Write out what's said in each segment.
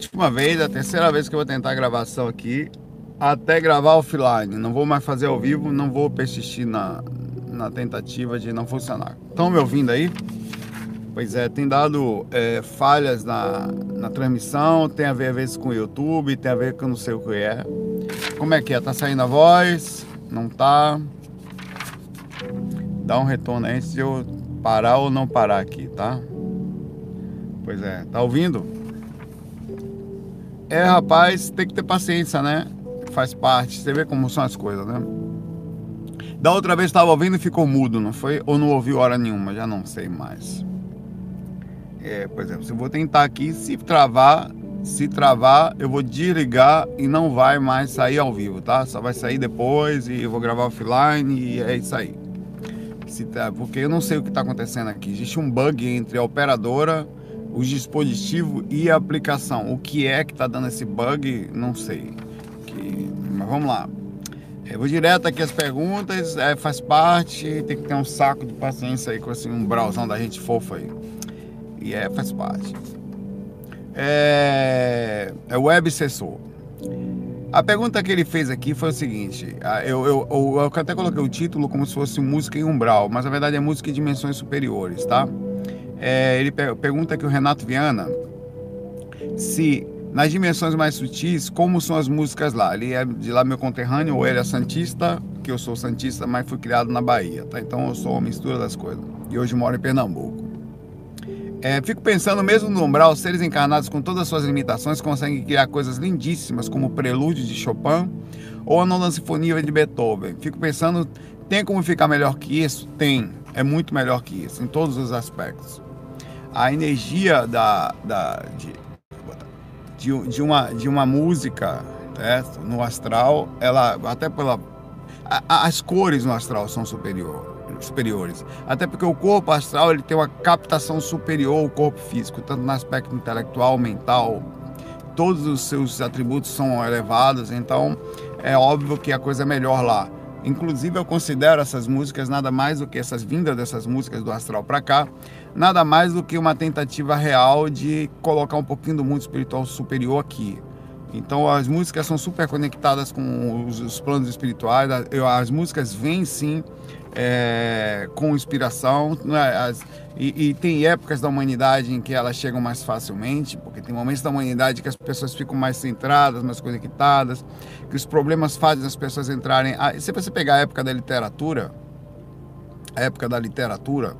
última vez, a terceira vez que eu vou tentar a gravação aqui, até gravar offline. Não vou mais fazer ao vivo, não vou persistir na, na tentativa de não funcionar. Estão me ouvindo aí? Pois é, tem dado é, falhas na, na transmissão, tem a ver às vezes com o YouTube, tem a ver com não sei o que é. Como é que é? Tá saindo a voz? Não tá? Dá um retorno aí de eu parar ou não parar aqui, tá? Pois é, tá ouvindo? É, rapaz, tem que ter paciência, né? Faz parte. Você vê como são as coisas, né? Da outra vez estava ouvindo e ficou mudo, não foi? Ou não ouviu hora nenhuma, já não sei mais. É, por exemplo, se eu vou tentar aqui, se travar, se travar, eu vou desligar e não vai mais sair ao vivo, tá? Só vai sair depois e eu vou gravar offline e é isso aí. Se porque eu não sei o que está acontecendo aqui. Existe um bug entre a operadora os dispositivos e a aplicação. O que é que está dando esse bug, não sei. Que, mas vamos lá. Eu vou direto aqui as perguntas, é, faz parte, tem que ter um saco de paciência aí com assim, um browsão da gente fofa aí. E é, faz parte. É, é web sensor. A pergunta que ele fez aqui foi o seguinte: eu, eu, eu, eu até coloquei o título como se fosse música em umbral, mas na verdade é música em dimensões superiores, tá? É, ele pergunta aqui o Renato Viana se nas dimensões mais sutis, como são as músicas lá? Ele é de lá meu conterrâneo, ou ele é santista, que eu sou santista, mas fui criado na Bahia, tá? Então eu sou uma mistura das coisas. E hoje moro em Pernambuco. É, fico pensando, mesmo no umbral, seres encarnados com todas as suas limitações conseguem criar coisas lindíssimas, como o Prelúdio de Chopin ou a Nona Sinfonia de Beethoven. Fico pensando, tem como ficar melhor que isso? Tem, é muito melhor que isso, em todos os aspectos a energia da, da de, de, de, uma, de uma música né, no astral, ela até pela a, as cores no astral são superior, superiores. Até porque o corpo astral ele tem uma captação superior ao corpo físico, tanto no aspecto intelectual, mental, todos os seus atributos são elevados, então é óbvio que a coisa é melhor lá. Inclusive eu considero essas músicas nada mais do que essas vindas dessas músicas do astral para cá, nada mais do que uma tentativa real de colocar um pouquinho do mundo espiritual superior aqui. Então as músicas são super conectadas com os, os planos espirituais, as músicas vêm sim é, com inspiração, né? as, e, e, tem épocas da humanidade em que elas chegam mais facilmente, porque tem momentos da humanidade que as pessoas ficam mais centradas, mais conectadas, que os problemas fazem as pessoas entrarem. Se você pegar a época da literatura, a época da literatura,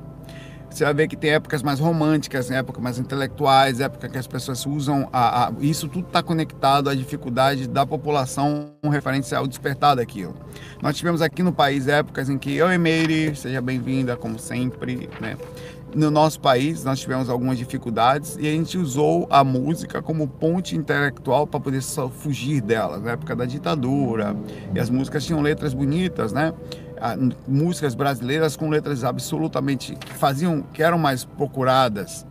você vai ver que tem épocas mais românticas, épocas mais intelectuais, época que as pessoas usam. A, a, isso tudo está conectado à dificuldade da população referente ao despertar daquilo. Nós tivemos aqui no país épocas em que eu e Meire, seja bem-vinda, como sempre, né? No nosso país, nós tivemos algumas dificuldades e a gente usou a música como ponte intelectual para poder fugir delas, na época da ditadura. E as músicas tinham letras bonitas, né? Músicas brasileiras com letras absolutamente que faziam, que eram mais procuradas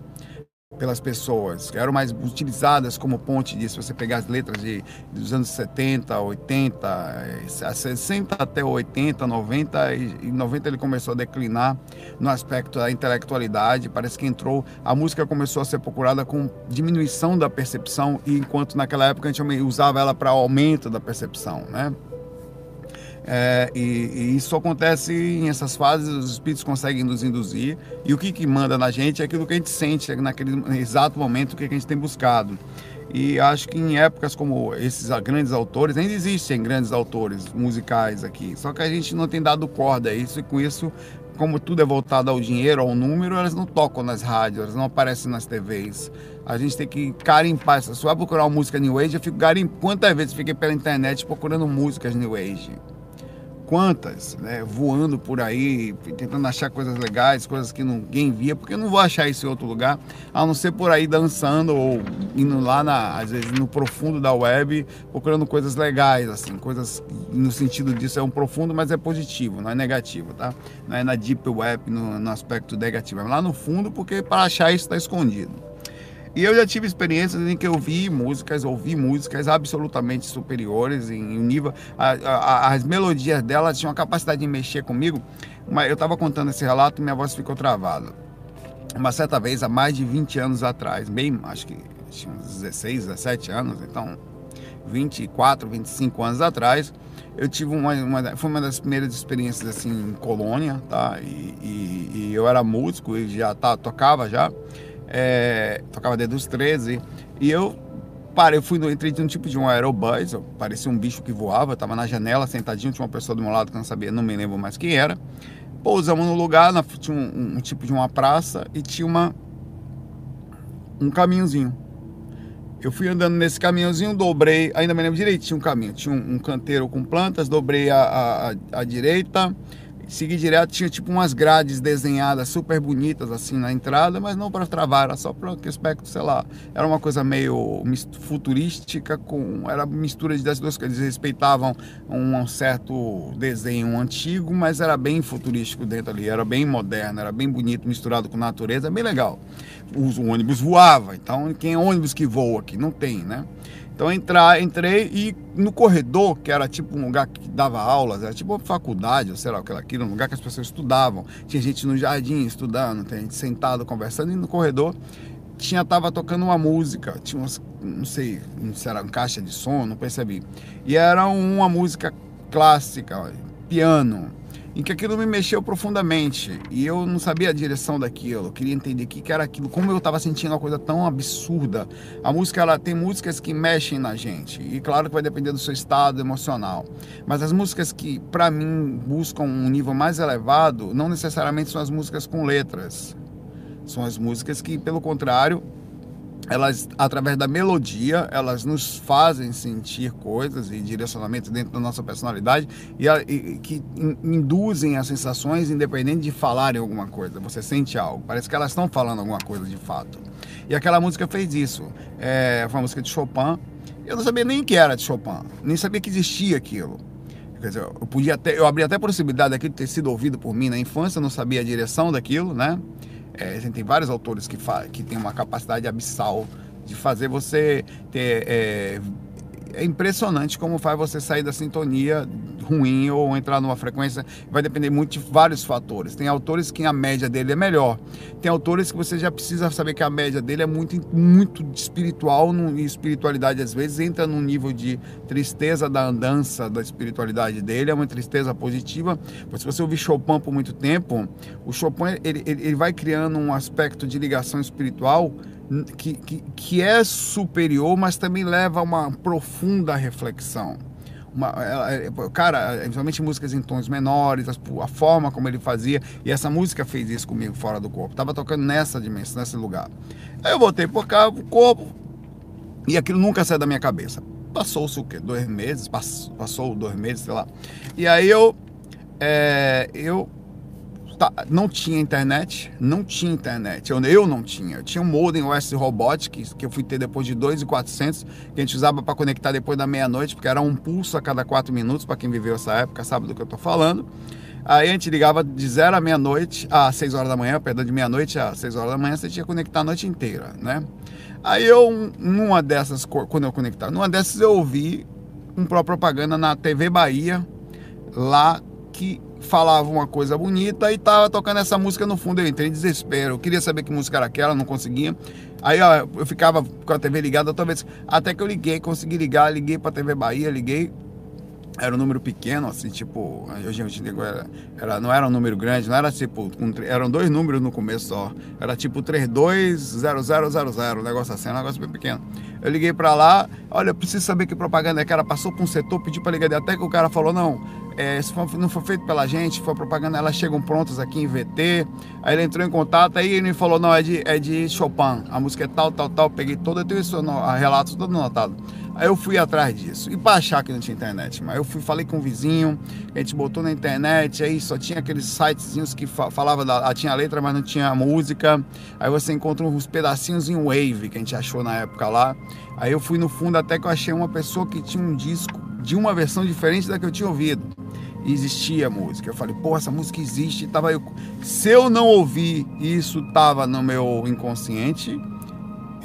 pelas pessoas, que eram mais utilizadas como ponte disso. Você pegar as letras de, dos anos 70, 80, 60 até 80, 90, e 90 ele começou a declinar no aspecto da intelectualidade. Parece que entrou, a música começou a ser procurada com diminuição da percepção, e enquanto naquela época a gente usava ela para aumento da percepção, né? É, e, e, isso acontece em essas fases, os espíritos conseguem nos induzir, e o que, que manda na gente é aquilo que a gente sente naquele exato momento, o que, a gente tem buscado. E acho que em épocas como esses grandes autores, ainda existem grandes autores musicais aqui, só que a gente não tem dado corda a isso, e com isso, como tudo é voltado ao dinheiro, ao número, elas não tocam nas rádios, elas não aparecem nas TVs. A gente tem que carimpar. Se vai procurar uma música New Age, eu fico garimpando. Quantas vezes fiquei pela internet procurando músicas New Age? Quantas, né, voando por aí, tentando achar coisas legais, coisas que ninguém via, porque eu não vou achar isso em outro lugar, a não ser por aí dançando ou indo lá, na, às vezes, no profundo da web, procurando coisas legais, assim, coisas no sentido disso é um profundo, mas é positivo, não é negativo, tá? Não é na deep web, no, no aspecto negativo, é lá no fundo, porque para achar isso está escondido. E eu já tive experiências em que eu vi músicas, ouvi músicas absolutamente superiores em, nível. A, a, as melodias delas tinham a capacidade de mexer comigo. Mas eu estava contando esse relato e minha voz ficou travada. Uma certa vez, há mais de 20 anos atrás, bem, acho que tinha uns 16, 17 anos, então 24, 25 anos atrás, eu tive uma, uma, foi uma das primeiras experiências assim em colônia, tá? E, e, e eu era músico e já tá, tocava já, é, tocava desde os 13 e eu parei, eu fui entrei num tipo de um aerobus, parecia um bicho que voava, eu tava na janela sentadinho, tinha uma pessoa do meu lado que eu não sabia, não me lembro mais quem era. Pousamos no lugar, na, tinha um, um tipo de uma praça e tinha uma um caminhozinho eu fui andando nesse caminhãozinho, dobrei, ainda me lembro direitinho o caminho. Tinha um, um canteiro com plantas, dobrei a, a, a direita, segui direto, tinha tipo umas grades desenhadas super bonitas assim na entrada, mas não para travar, era só para que aspecto, sei lá, era uma coisa meio futurística com era mistura das duas coisas, respeitavam um certo desenho antigo, mas era bem futurístico dentro ali, era bem moderno, era bem bonito misturado com natureza, bem legal o ônibus voava. Então, quem é ônibus que voa aqui? Não tem, né? Então, entrar, entrei e no corredor, que era tipo um lugar que dava aulas, era tipo uma faculdade, ou sei lá, aquilo, um lugar que as pessoas estudavam. Tinha gente no jardim estudando, tem gente sentado conversando, e no corredor tinha tava tocando uma música, tinha umas, não sei, se era um caixa de som, não percebi. E era uma música clássica, piano em que aquilo me mexeu profundamente. E eu não sabia a direção daquilo, eu queria entender o que era aquilo, como eu estava sentindo uma coisa tão absurda. A música, ela tem músicas que mexem na gente. E claro que vai depender do seu estado emocional, mas as músicas que para mim buscam um nível mais elevado não necessariamente são as músicas com letras, são as músicas que, pelo contrário, elas através da melodia elas nos fazem sentir coisas e direcionamento dentro da nossa personalidade e, e que in, induzem as sensações independente de falarem alguma coisa. Você sente algo. Parece que elas estão falando alguma coisa de fato. E aquela música fez isso. É, foi uma música de Chopin. Eu não sabia nem que era de Chopin. Nem sabia que existia aquilo. Quer dizer, eu podia até, eu abri até a possibilidade daquilo ter sido ouvido por mim na infância, não sabia a direção daquilo, né? É, a gente tem vários autores que, que têm uma capacidade abissal de fazer você ter. É, é impressionante como faz você sair da sintonia ruim ou entrar numa frequência. Vai depender muito de vários fatores. Tem autores que a média dele é melhor. Tem autores que você já precisa saber que a média dele é muito, muito espiritual e espiritualidade às vezes entra num nível de tristeza da andança da espiritualidade dele. É uma tristeza positiva. Mas se você ouvir Chopin por muito tempo, o Chopin ele, ele, ele vai criando um aspecto de ligação espiritual que, que, que é superior, mas também leva a uma profunda reflexão. Uma, cara, principalmente músicas em tons menores, a, a, forma como ele fazia, e essa música fez isso comigo fora do corpo. Tava tocando nessa dimensão, nesse lugar. Aí eu voltei por cá, o corpo, e aquilo nunca saiu da minha cabeça. Passou-se o quê? Dois meses? Passou, passou dois meses, sei lá. E aí eu, é, eu tá, não tinha internet, não tinha internet. Eu, eu não tinha. Eu tinha um modem OS Robot, que, eu fui ter depois de 2,400, que a gente usava para conectar depois da meia-noite, porque era um pulso a cada 4 minutos, para quem viveu essa época sabe do que eu estou falando. Aí a gente ligava de 0 à meia-noite, às 6 horas da manhã, perdão, de meia-noite às 6 horas da manhã, você tinha que conectar a noite inteira, né? Aí eu, numa dessas, quando eu conectava, numa dessas eu ouvi uma propaganda na TV Bahia, lá que falava uma coisa bonita e tava tocando essa música no fundo. Eu entrei em desespero. Eu queria saber que música era aquela, não conseguia. Aí ó, eu ficava com a TV ligada toda vez. Até que eu liguei, consegui ligar, liguei pra TV Bahia, liguei era um número pequeno, assim, tipo, hoje eu te digo, era, era, não era um número grande, não era tipo, um, eram dois números no começo só, era tipo 320000, um negócio assim, um negócio bem pequeno. Eu liguei para lá, olha, eu preciso saber que propaganda é que era, passou para um setor, pediu para ligar, até que o cara falou, não, é, não foi feito pela gente, foi propaganda, elas chegam prontas aqui em VT, aí ele entrou em contato, aí ele me falou, não, é de, é de Chopin, a música é tal, tal, tal, peguei todo, eu tenho isso, no, relatos todo anotado. Aí eu fui atrás disso. E para achar que não tinha internet, mas eu fui, falei com o vizinho, a gente botou na internet, aí só tinha aqueles sitezinhos que falava da, ah, tinha letra, mas não tinha música. Aí você encontra uns pedacinhos em Wave que a gente achou na época lá. Aí eu fui no fundo até que eu achei uma pessoa que tinha um disco de uma versão diferente da que eu tinha ouvido. Existia música. Eu falei, pô, essa música existe. Tava eu... Se eu não ouvir isso, tava no meu inconsciente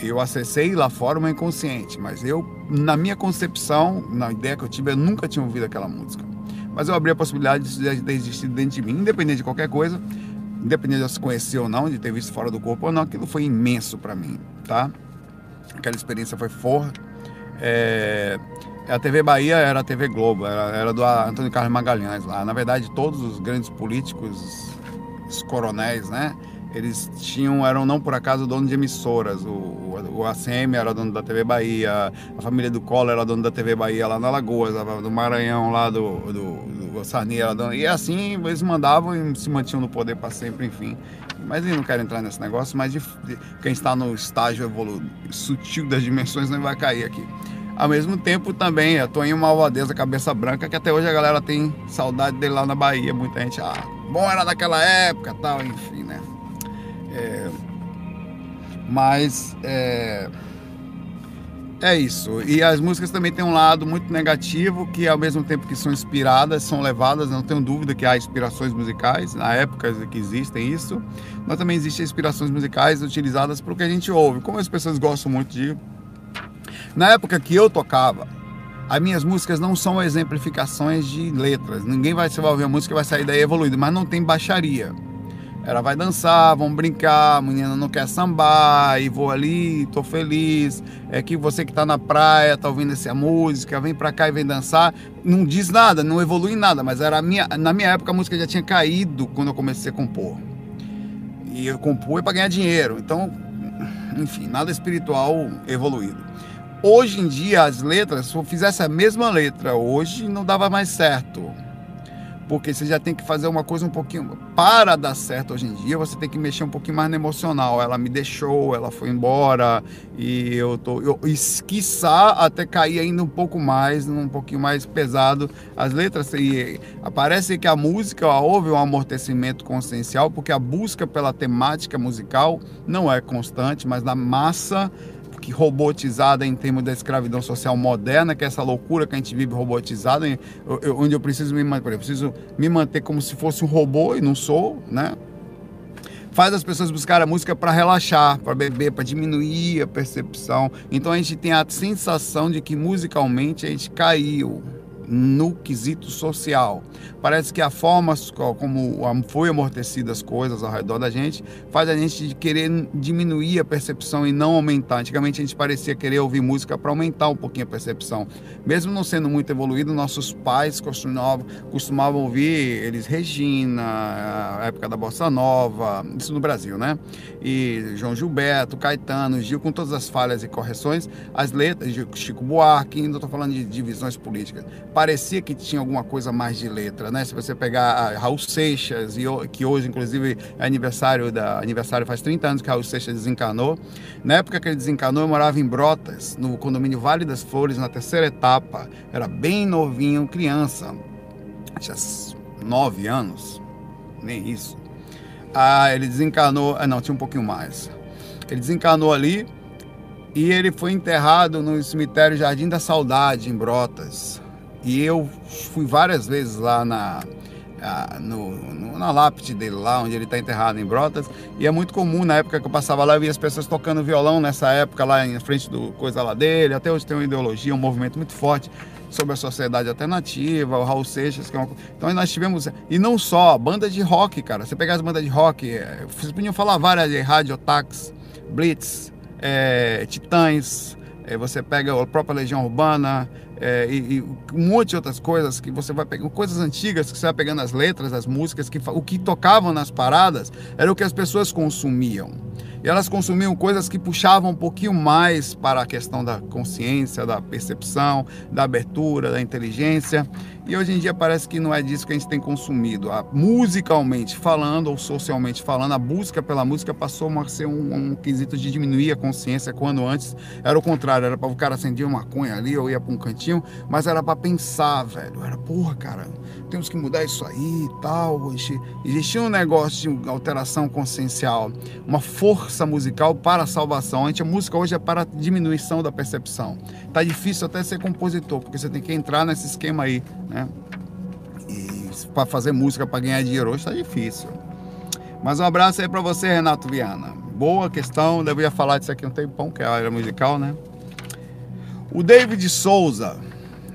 eu acessei lá fora o meu inconsciente, mas eu, na minha concepção, na ideia que eu tive, eu nunca tinha ouvido aquela música. Mas eu abri a possibilidade de ter existido dentro de mim, independente de qualquer coisa, independente de se conhecer ou não, de ter visto fora do corpo ou não, aquilo foi imenso para mim, tá? Aquela experiência foi forte. É, a TV Bahia era a TV Globo, era, era do Antônio Carlos Magalhães lá. Na verdade, todos os grandes políticos, os coronéis, né? Eles tinham, eram não por acaso dono de emissoras. O, o, ACM era dono da TV Bahia, a família do Collor era dono da TV Bahia lá na Lagoas, do Maranhão lá do, do, do Sarni era dono. E assim eles mandavam e se mantinham no poder para sempre, enfim. Mas eu não quero entrar nesse negócio, mas de, de, quem está no estágio evolu sutil das dimensões não vai cair aqui. Ao mesmo tempo também, a Toninho Malvadeza, cabeça branca, que até hoje a galera tem saudade dele lá na Bahia. Muita gente, ah, bom era daquela época tal, enfim, né? É, mas é, é isso. E as músicas também têm um lado muito negativo, que ao mesmo tempo que são inspiradas, são levadas, não tenho dúvida que há inspirações musicais, na época que existem isso, mas também existem inspirações musicais utilizadas para o que a gente ouve. Como as pessoas gostam muito de na época que eu tocava, as minhas músicas não são exemplificações de letras. Ninguém vai, você vai ouvir a música vai sair daí evoluído, mas não tem baixaria. Ela vai dançar, vão brincar, a menina não quer sambar, e vou ali, tô feliz. É que você que tá na praia, tá ouvindo essa música, vem pra cá e vem dançar. Não diz nada, não evolui nada, mas era minha, na minha época a música já tinha caído quando eu comecei a compor. E eu compor para ganhar dinheiro. Então, enfim, nada espiritual evoluído. Hoje em dia, as letras, se eu fizesse a mesma letra hoje, não dava mais certo. Porque você já tem que fazer uma coisa um pouquinho. Para dar certo hoje em dia, você tem que mexer um pouquinho mais no emocional. Ela me deixou, ela foi embora, e eu tô. Eu, até cair ainda um pouco mais, um pouquinho mais pesado as letras. E aparece que a música houve um amortecimento consciencial, porque a busca pela temática musical não é constante, mas na massa que robotizada em termos da escravidão social moderna, que é essa loucura que a gente vive robotizada, onde eu preciso me manter, eu preciso me manter como se fosse um robô e não sou, né? Faz as pessoas buscar a música para relaxar, para beber, para diminuir a percepção. Então a gente tem a sensação de que musicalmente a gente caiu no quesito social. Parece que a forma como foi amortecidas as coisas ao redor da gente faz a gente querer diminuir a percepção e não aumentar. Antigamente a gente parecia querer ouvir música para aumentar um pouquinho a percepção. Mesmo não sendo muito evoluído, nossos pais costumavam, costumavam ouvir eles Regina, a época da Bossa Nova, isso no Brasil, né? E João Gilberto, Caetano, Gil, com todas as falhas e correções, as letras de Chico Buarque, ainda estou falando de divisões políticas parecia que tinha alguma coisa mais de letra, né? Se você pegar Raul Seixas, que hoje, inclusive, é aniversário, da, aniversário faz 30 anos que Raul Seixas desencanou. Na época que ele desencanou, eu morava em Brotas, no condomínio Vale das Flores, na terceira etapa. Era bem novinho, criança. Tinha nove anos, nem isso. Ah, ele desencanou, ah, não, tinha um pouquinho mais. Ele desencanou ali e ele foi enterrado no cemitério Jardim da Saudade, em Brotas. E eu fui várias vezes lá na, no, na lápide dele, lá onde ele está enterrado em Brotas. E é muito comum, na época que eu passava lá, eu via as pessoas tocando violão nessa época, lá em frente do coisa lá dele. Até hoje tem uma ideologia, um movimento muito forte sobre a sociedade alternativa, o Raul Seixas, que é uma... Então nós tivemos. E não só, banda de rock, cara. Você pegar as bandas de rock, é, vocês podiam falar várias de Rádio Tax, Blitz, é, Titãs. É, você pega a própria Legião Urbana, é, e, e, um monte de outras coisas que você vai pegando, coisas antigas que você vai pegando as letras, as músicas, que o que tocavam nas paradas era o que as pessoas consumiam. E elas consumiam coisas que puxavam um pouquinho mais para a questão da consciência, da percepção, da abertura, da inteligência. E hoje em dia parece que não é disso que a gente tem consumido. A, musicalmente falando ou socialmente falando, a busca pela música passou a ser um, um quesito de diminuir a consciência, quando antes era o contrário, era para o cara acender uma maconha ali ou ia para um cantinho, mas era para pensar, velho. Era, porra, cara, temos que mudar isso aí e tal. Existia um negócio de alteração consciencial, uma força musical para a salvação. A, gente, a música hoje é para a diminuição da percepção. Tá difícil até ser compositor, porque você tem que entrar nesse esquema aí né? E para fazer música para ganhar dinheiro hoje está difícil. Mas um abraço aí para você, Renato Viana. Boa questão, devia falar disso aqui um tempão, que é a área musical, né? O David Souza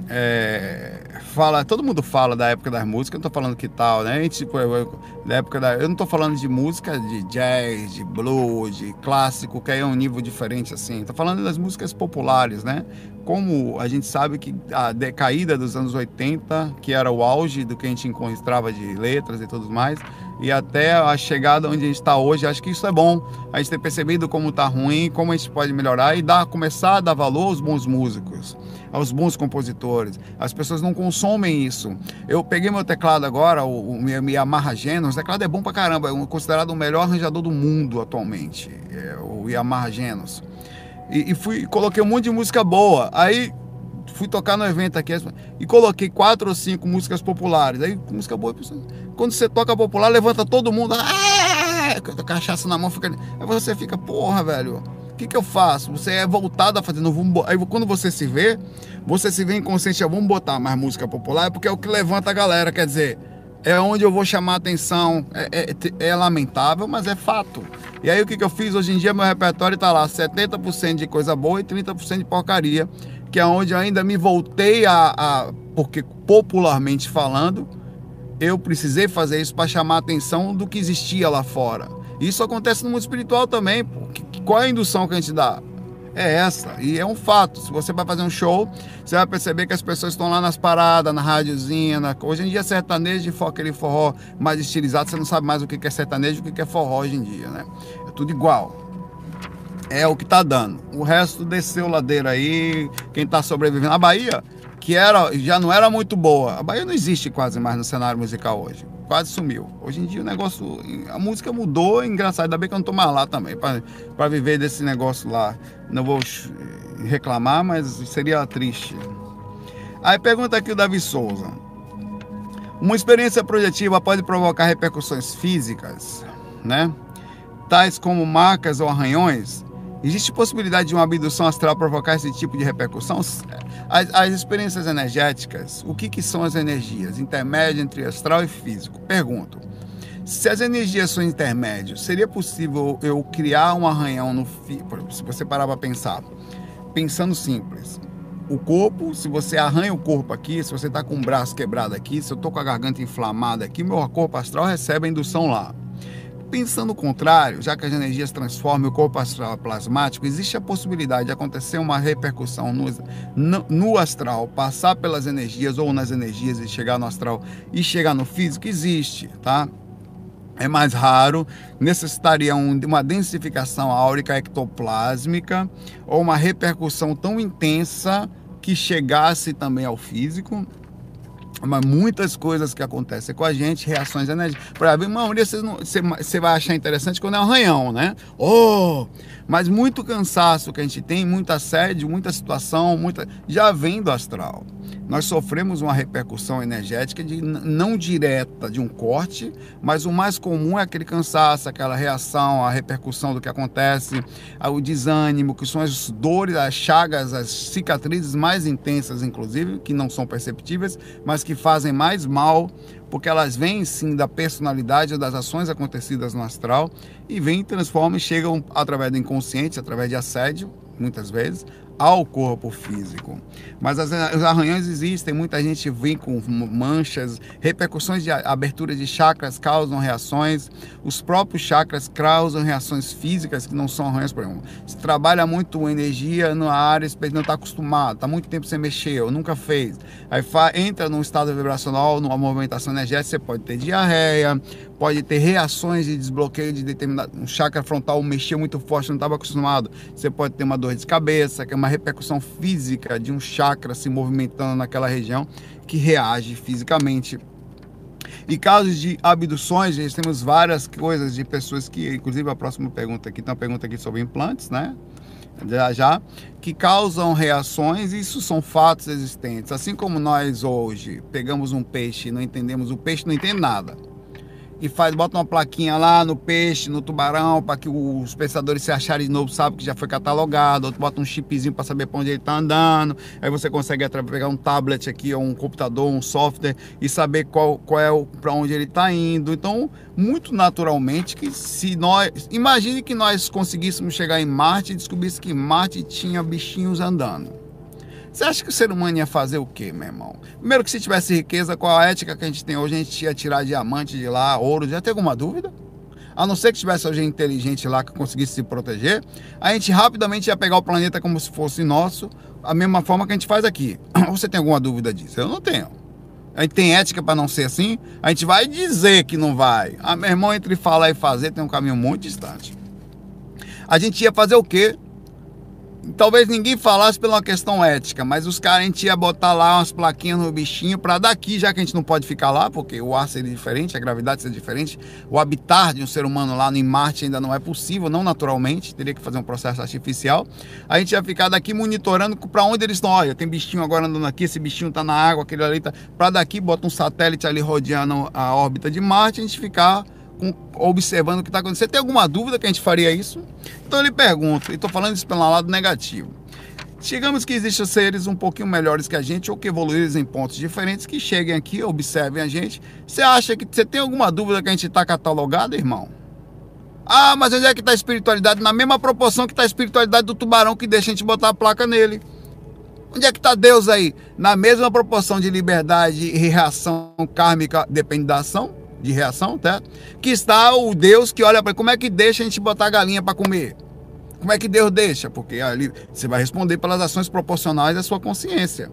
é, fala, todo mundo fala da época das músicas, eu não tô falando que tal, né? A gente, eu, da época da, eu não tô falando de música de jazz, de blues, de clássico, que aí é um nível diferente assim. Tô falando das músicas populares, né? Como a gente sabe que a decaída dos anos 80, que era o auge do que a gente encontrava de letras e tudo mais, e até a chegada onde a gente está hoje, acho que isso é bom. A gente ter percebido como está ruim, como a gente pode melhorar e dar, começar a dar valor aos bons músicos aos bons compositores. As pessoas não consomem isso. Eu peguei meu teclado agora, o, o meu Yamaha Genos. O teclado é bom pra caramba, é considerado o melhor arranjador do mundo atualmente, é, o Yamaha Genos. E, e fui, coloquei um monte de música boa. Aí fui tocar no evento aqui e coloquei quatro ou cinco músicas populares. Aí, música boa, quando você toca popular, levanta todo mundo, ah, cachaça na mão, fica. Aí você fica, porra, velho que, que eu faço? Você é voltado a fazer. Não, aí quando você se vê, você se vê inconsciente, vamos botar mais música popular, porque é o que levanta a galera. Quer dizer, é onde eu vou chamar atenção. É, é, é, lamentável, mas é fato. E aí o que, que eu fiz? Hoje em dia meu repertório está lá 70% de coisa boa e 30% de porcaria, que é onde ainda me voltei a, a. Porque popularmente falando, eu precisei fazer isso para chamar a atenção do que existia lá fora. Isso acontece no mundo espiritual também. Qual é a indução que a gente dá? É essa. E é um fato. Se você vai fazer um show, você vai perceber que as pessoas estão lá nas paradas, na rádiozinha. Na... Hoje em dia, sertanejo e aquele forró mais estilizado. Você não sabe mais o que é sertanejo e o que é forró hoje em dia, né? É tudo igual. É o que tá dando. O resto desceu ladeira aí. Quem tá sobrevivendo. A Bahia, que era, já não era muito boa. A Bahia não existe quase mais no cenário musical hoje quase sumiu. Hoje em dia o negócio, a música mudou, engraçado, ainda bem que eu não tô mais lá também, para viver desse negócio lá. Não vou reclamar, mas seria triste. Aí pergunta aqui o Davi Souza. Uma experiência projetiva pode provocar repercussões físicas, né? Tais como marcas ou arranhões? Existe possibilidade de uma abdução astral provocar esse tipo de repercussão? As, as experiências energéticas, o que, que são as energias? Intermédio entre astral e físico. Pergunto. Se as energias são intermédios, seria possível eu criar um arranhão no? Se você parar para pensar, pensando simples, o corpo, se você arranha o corpo aqui, se você está com o braço quebrado aqui, se eu estou com a garganta inflamada aqui, meu corpo astral recebe a indução lá. Pensando o contrário, já que as energias transformam o corpo astral plasmático, existe a possibilidade de acontecer uma repercussão no, no, astral, passar pelas energias ou nas energias e chegar no astral e chegar no físico? Existe, tá? É mais raro, necessitaria um, uma densificação áurica ectoplásmica ou uma repercussão tão intensa que chegasse também ao físico mas muitas coisas que acontecem com a gente, reações energéticas. Por exemplo, uma você, você, você vai achar interessante quando é um arranhão, né? Oh! Mas muito cansaço que a gente tem, muita assédio, muita situação, muita já vem do astral. Nós sofremos uma repercussão energética de, não direta de um corte, mas o mais comum é aquele cansaço, aquela reação, a repercussão do que acontece, o desânimo, que são as dores, as chagas, as cicatrizes mais intensas, inclusive, que não são perceptíveis, mas que fazem mais mal, porque elas vêm sim da personalidade das ações acontecidas no astral e vêm, transformam e chegam através do inconsciente, através de assédio, muitas vezes, ao corpo físico. Mas as, os arranhões existem, muita gente vem com manchas, repercussões de abertura de chakras causam reações, os próprios chakras causam reações físicas que não são arranhões, por exemplo. Se trabalha muito energia na área, não está acostumado, está muito tempo sem mexer, ou nunca fez. Aí entra num estado vibracional, numa movimentação energética, você pode ter diarreia, pode ter reações de desbloqueio de determinado um chakra frontal mexer muito forte, não estava acostumado. Você pode ter uma dor de cabeça, que é uma repercussão física de um chakra se movimentando naquela região que reage fisicamente. E casos de abduções, gente, temos várias coisas de pessoas que, inclusive a próxima pergunta aqui, tem uma pergunta aqui sobre implantes, né? Já, já, que causam reações, isso são fatos existentes. Assim como nós hoje pegamos um peixe e não entendemos, o peixe não entende nada e faz, bota uma plaquinha lá no peixe, no tubarão, para que os pensadores se acharem de novo, sabe que já foi catalogado, outro bota um chipzinho para saber para onde ele está andando, aí você consegue pegar um tablet aqui, ou um computador, um software e saber qual, qual é o para onde ele está indo. Então, muito naturalmente que se nós, imagine que nós conseguíssemos chegar em Marte e descobrisse que Marte tinha bichinhos andando. Você acha que o ser humano ia fazer o quê, meu irmão? Primeiro que se tivesse riqueza, qual a ética que a gente tem hoje, a gente ia tirar diamante de lá, ouro, já tem alguma dúvida? A não ser que tivesse alguém inteligente lá que conseguisse se proteger, a gente rapidamente ia pegar o planeta como se fosse nosso, a mesma forma que a gente faz aqui. Você tem alguma dúvida disso? Eu não tenho. A gente tem ética para não ser assim? A gente vai dizer que não vai. Ah, meu irmão, entre falar e fazer tem um caminho muito distante. A gente ia fazer o quê? Talvez ninguém falasse pela questão ética, mas os caras a gente ia botar lá umas plaquinhas no bichinho para daqui, já que a gente não pode ficar lá, porque o ar seria diferente, a gravidade seria diferente, o habitar de um ser humano lá em Marte ainda não é possível, não naturalmente, teria que fazer um processo artificial. A gente ia ficar daqui monitorando para onde eles estão. Olha, tem bichinho agora andando aqui, esse bichinho tá na água, aquele ali tá. Para daqui bota um satélite ali rodeando a órbita de Marte, a gente ficar observando o que está acontecendo. Você tem alguma dúvida que a gente faria isso? Então eu lhe pergunto, e estou falando isso pelo lado negativo. Digamos que existem seres um pouquinho melhores que a gente ou que evoluíram em pontos diferentes que cheguem aqui, observem a gente. Você acha que você tem alguma dúvida que a gente está catalogado, irmão? Ah, mas onde é que está a espiritualidade? Na mesma proporção que está a espiritualidade do tubarão que deixa a gente botar a placa nele. Onde é que está Deus aí? Na mesma proporção de liberdade e reação kármica, depende da ação de reação, tá? Que está o Deus que olha para como é que deixa a gente botar a galinha para comer? Como é que Deus deixa? Porque ali você vai responder pelas ações proporcionais à sua consciência.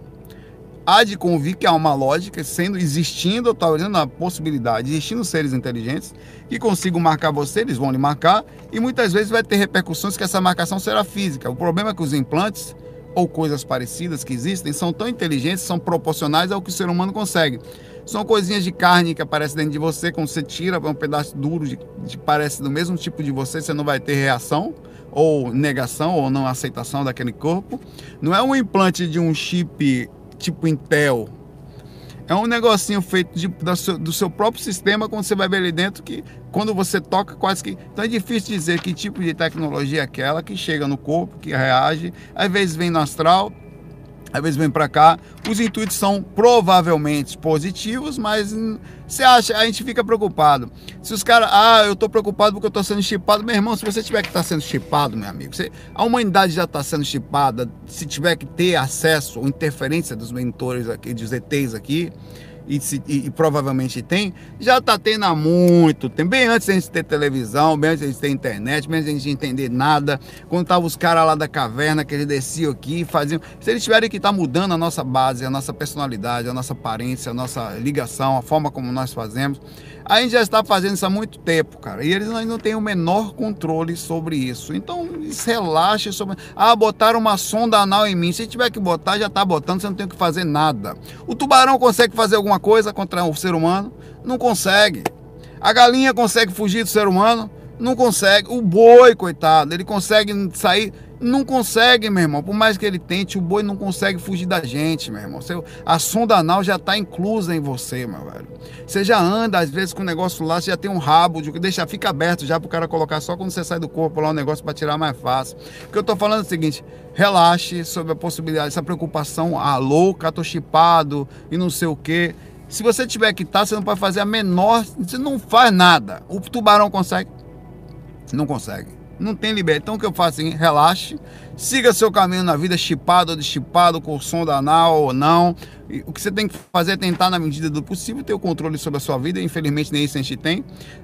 Há de convir que há uma lógica, sendo existindo, eu estou a possibilidade, existindo seres inteligentes que consigam marcar você, eles vão lhe marcar, e muitas vezes vai ter repercussões que essa marcação será física. O problema é que os implantes ou coisas parecidas que existem são tão inteligentes, são proporcionais ao que o ser humano consegue. São coisinhas de carne que aparecem dentro de você, quando você tira um pedaço duro de, de parece do mesmo tipo de você, você não vai ter reação ou negação ou não aceitação daquele corpo. Não é um implante de um chip tipo Intel. É um negocinho feito de, do, seu, do seu próprio sistema, quando você vai ver ali dentro, que quando você toca, quase que. Então é difícil dizer que tipo de tecnologia é aquela que chega no corpo, que reage, às vezes vem no astral, às vezes vem para cá. Os intuitos são provavelmente positivos, mas você acha, a gente fica preocupado. Se os caras, ah, eu tô preocupado porque eu tô sendo chipado, meu irmão, se você tiver que estar tá sendo chipado, meu amigo, você, a humanidade já está sendo chipada, se tiver que ter acesso ou interferência dos mentores aqui, dos ETs aqui, e, se, e, e, provavelmente tem, já está tendo há muito tempo, bem antes de a gente ter televisão, bem antes de a gente ter internet, bem antes de a gente entender nada, quando estavam os caras lá da caverna que eles desciam aqui e faziam. Se eles tiverem que estar tá mudando a nossa base, a nossa personalidade, a nossa aparência, a nossa ligação, a forma como nós fazemos, a gente já está fazendo isso há muito tempo, cara. E eles não têm o menor controle sobre isso. Então, relaxe sobre. Ah, botaram uma sonda anal em mim. Se tiver que botar, já está botando, você não tem que fazer nada. O tubarão consegue fazer alguma coisa contra o ser humano? Não consegue. A galinha consegue fugir do ser humano? Não consegue. O boi, coitado, ele consegue sair não consegue, meu irmão. Por mais que ele tente, o boi não consegue fugir da gente, meu irmão. a sonda anal já está inclusa em você, meu velho. Você já anda, às vezes, com o negócio lá, você já tem um rabo, de, deixa, fica aberto já para o cara colocar só quando você sai do corpo lá o um negócio para tirar mais fácil. O que eu estou falando o seguinte: relaxe sobre a possibilidade, essa preocupação, ah, louca, tô chipado e não sei o quê. Se você tiver que estar, tá, você não pode fazer a menor. Você não faz nada. O tubarão consegue? Não consegue não tem liberdade. Então o que eu faço assim, relaxe, siga seu caminho na vida, chipado ou deschipado, com sonda anal ou não. E o que você tem que fazer é tentar, na medida do possível, ter o controle sobre a sua vida. Infelizmente, nem isso a gente tem.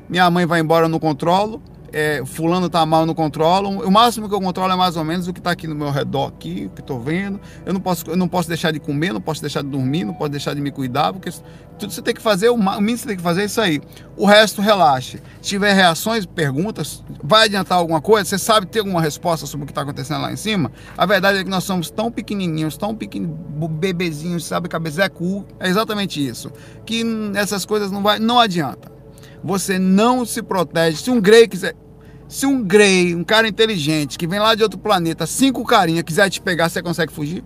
Minha mãe vai embora, eu não controlo é, fulano tá mal, não controlo. O máximo que eu controlo é mais ou menos o que está aqui no meu redor, aqui, o que estou vendo. Eu não posso, eu não posso deixar de comer, não posso deixar de dormir, não posso deixar de me cuidar, porque tudo você tem que fazer, o mínimo que você tem que fazer é isso aí. O resto, relaxe. Se tiver reações, perguntas, vai adiantar alguma coisa? Você sabe ter alguma resposta sobre o que está acontecendo lá em cima? A verdade é que nós somos tão pequenininhos, tão pequenos, bebezinhos, sabe, cabeça é cu. É exatamente isso. Que essas coisas não vai, não adianta você não se protege. Se um Grey quiser. Se um Grey, um cara inteligente, que vem lá de outro planeta, cinco carinha, quiser te pegar, você consegue fugir?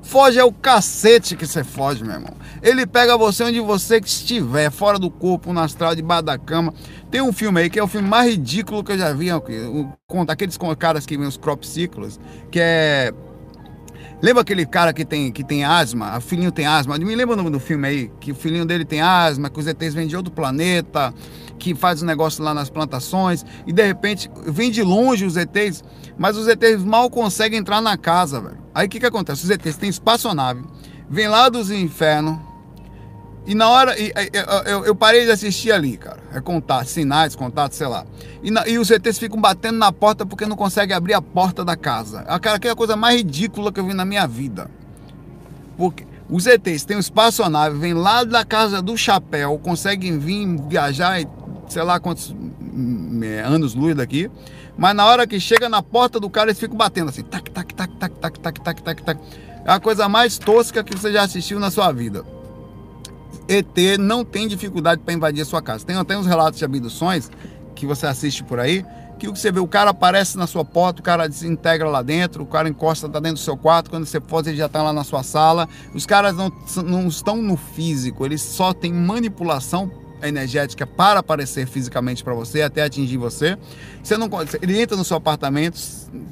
Foge é o cacete que você foge, meu irmão. Ele pega você onde você estiver, fora do corpo, no astral, debaixo da cama. Tem um filme aí que é o filme mais ridículo que eu já vi. Conta aqueles caras que vêm os crop ciclos, que é Lembra aquele cara que tem, que tem asma? O filhinho tem asma. Me lembra o nome do filme aí? Que o filhinho dele tem asma, que os ETs vêm de outro planeta, que faz um negócio lá nas plantações, e de repente vem de longe os ETs, mas os ETs mal conseguem entrar na casa, velho. Aí o que, que acontece? Os ETs têm espaçonave, vem lá dos infernos, e na hora, e, eu, eu, parei de assistir ali, cara. É contar, sinais, contatos, sei lá. E, na, e os ETs ficam batendo na porta porque não conseguem abrir a porta da casa. A cara, que é a coisa mais ridícula que eu vi na minha vida. Porque os ETs têm um espaçonave, vem lá da casa do chapéu, conseguem vir viajar, sei lá quantos hum, é, anos luz daqui. Mas na hora que chega na porta do cara, eles ficam batendo assim, tac, tac, tac, tac, tac, tac, tac, tac, tac. É a coisa mais tosca que você já assistiu na sua vida. ET não tem dificuldade para invadir a sua casa. Tem até uns relatos de abduções que você assiste por aí, que o que você vê, o cara aparece na sua porta, o cara desintegra lá dentro, o cara encosta, tá dentro do seu quarto, quando você for, ele já tá lá na sua sala. Os caras não, não estão no físico, eles só têm manipulação energética para aparecer fisicamente para você, até atingir você. Você não, ele entra no seu apartamento,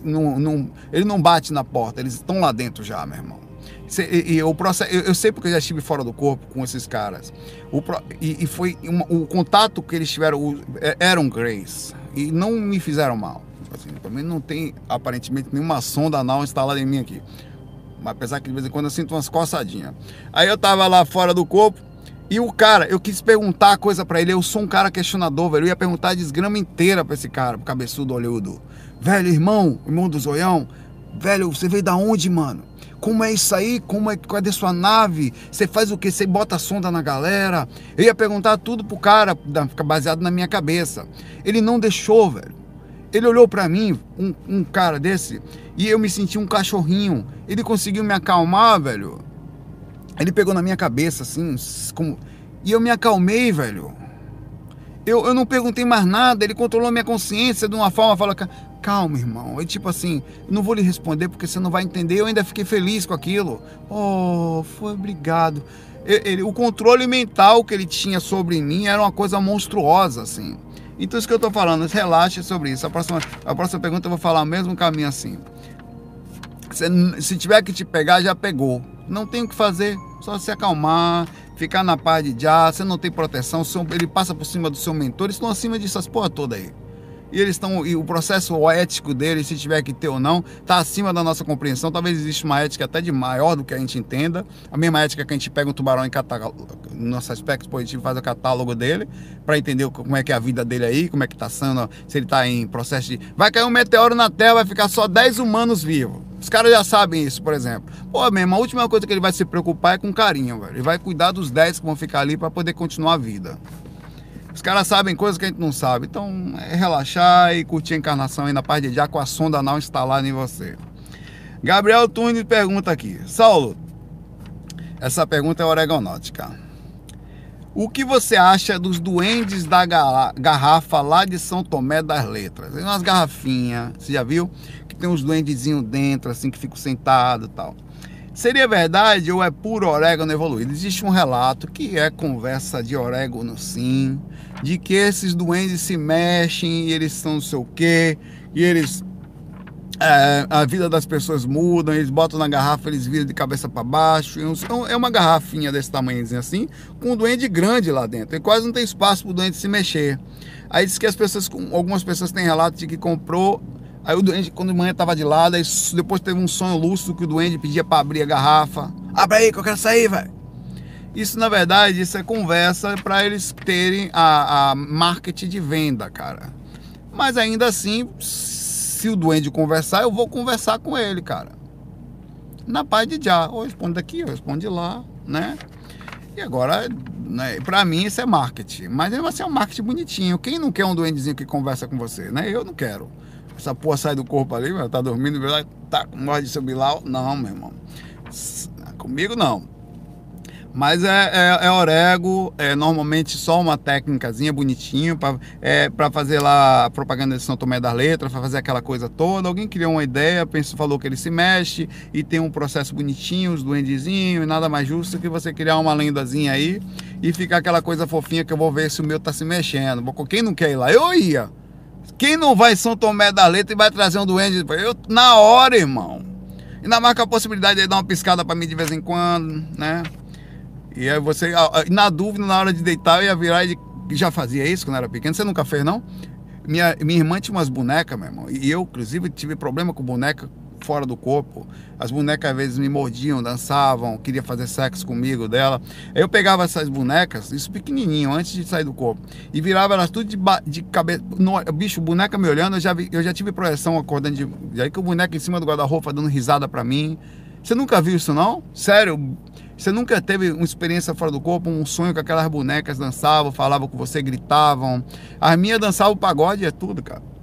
não, não, ele não bate na porta, eles estão lá dentro já, meu irmão. E, o processo, eu, sei porque eu já estive fora do corpo com esses caras. O, e, e foi uma, o contato que eles tiveram o, é, eram Grace e não me fizeram mal. Assim, também não tem aparentemente nenhuma sonda anal instalada em mim aqui. Mas apesar que de vez em quando eu sinto umas coçadinhas. Aí eu tava lá fora do corpo e o cara, eu quis perguntar a coisa para ele. Eu sou um cara questionador, velho. Eu ia perguntar a desgrama inteira pra esse cara, pro cabeçudo olhudo. Velho, irmão, irmão do zoião. Velho, você veio da onde, mano? Como é isso aí? Como é, cadê sua nave? Você faz o que? Você bota a sonda na galera? Eu ia perguntar tudo pro cara, baseado na minha cabeça. Ele não deixou, velho. Ele olhou para mim, um, um, cara desse, e eu me senti um cachorrinho. Ele conseguiu me acalmar, velho. Ele pegou na minha cabeça, assim, como... e eu me acalmei, velho. Eu, eu não perguntei mais nada, ele controlou minha consciência de uma forma, fala, calma, irmão. E tipo assim, não vou lhe responder porque você não vai entender. Eu ainda fiquei feliz com aquilo. Oh, foi obrigado. Ele, o controle mental que ele tinha sobre mim era uma coisa monstruosa, assim. Então, isso que eu tô falando, relaxe sobre isso. A próxima, a próxima pergunta eu vou falar o mesmo caminho assim. Se, se tiver que te pegar, já pegou. Não tem o que fazer, só se acalmar, ficar na paz de já. Você não tem proteção, ele passa por cima do seu mentor, eles estão acima dessas porra toda aí e eles estão e o processo ético deles, se tiver que ter ou não, está acima da nossa compreensão. Talvez exista uma ética até de maior do que a gente entenda. A mesma ética que a gente pega um tubarão em catálogo, no nosso aspecto positivo, faz o catálogo dele para entender como é que é a vida dele aí, como é que está sendo, se ele está em processo de vai cair um meteoro na Terra, vai ficar só 10 humanos vivos. Os caras já sabem isso, por exemplo. Pô, mesmo, a última coisa que ele vai se preocupar é com carinho, velho. Ele vai cuidar dos 10 que vão ficar ali para poder continuar a vida. Os caras sabem coisas que a gente não sabe. Então é relaxar e curtir a encarnação aí na parte de já com a sonda anal instalada em você. Gabriel Tunes pergunta aqui. Saulo, essa pergunta é oregonótica. O que você acha dos duendes da garrafa lá de São Tomé das Letras? Tem umas garrafinhas, você já viu? Que tem uns duendezinhos dentro, assim, que ficam sentados e tal. Seria verdade ou é puro orégano evoluído? Existe um relato que é conversa de orégano sim, de que esses duendes se mexem e eles são não sei o quê, e eles. É, a vida das pessoas muda, eles botam na garrafa, eles viram de cabeça para baixo. É uma garrafinha desse tamanhozinho assim, com um duende grande lá dentro. E quase não tem espaço para o duende se mexer. Aí diz que as pessoas, algumas pessoas têm relato de que comprou. Aí o duende, quando a manhã estava de lado, aí depois teve um sonho lúcido que o duende pedia para abrir a garrafa. Abre aí que eu quero sair, velho. Isso, na verdade, isso é conversa para eles terem a, a marketing de venda, cara. Mas ainda assim, se o duende conversar, eu vou conversar com ele, cara. Na paz de já. Ou responde daqui, ou responde lá, né? E agora, né, para mim, isso é marketing. Mas mesmo assim é um marketing bonitinho. Quem não quer um duendezinho que conversa com você, né? Eu não quero. Essa porra sai do corpo ali, tá dormindo, tá, morre de seu bilau. Não, meu irmão. Comigo não. Mas é, é, é orego, é normalmente só uma técnicazinha bonitinho para é, fazer lá a propaganda de São Tomé das Letras, para fazer aquela coisa toda. Alguém criou uma ideia, pensou, falou que ele se mexe e tem um processo bonitinho, os duendezinhos, e nada mais justo que você criar uma lendazinha aí e ficar aquela coisa fofinha que eu vou ver se o meu tá se mexendo. Quem não quer ir lá? Eu ia. Quem não vai em São Tomé da Letra e vai trazer um duende? Eu, na hora, irmão. Ainda mais com a possibilidade de dar uma piscada para mim de vez em quando, né? E aí você, na dúvida, na hora de deitar, eu ia virar e já fazia isso quando era pequeno. Você nunca fez, não? Minha, minha irmã tinha umas bonecas, meu irmão. E eu, inclusive, tive problema com boneca fora do corpo. As bonecas às vezes me mordiam, dançavam, queria fazer sexo comigo dela. Aí eu pegava essas bonecas, isso pequenininho, antes de sair do corpo, e virava elas tudo de, de cabeça. No, bicho, boneca me olhando, eu já, vi, eu já tive projeção acordando de. Aí que o boneco em cima do guarda-roupa dando risada para mim. Você nunca viu isso, não? Sério? Você nunca teve uma experiência fora do corpo, um sonho que aquelas bonecas dançavam, falavam com você, gritavam? As minhas dançavam o pagode, é tudo, cara.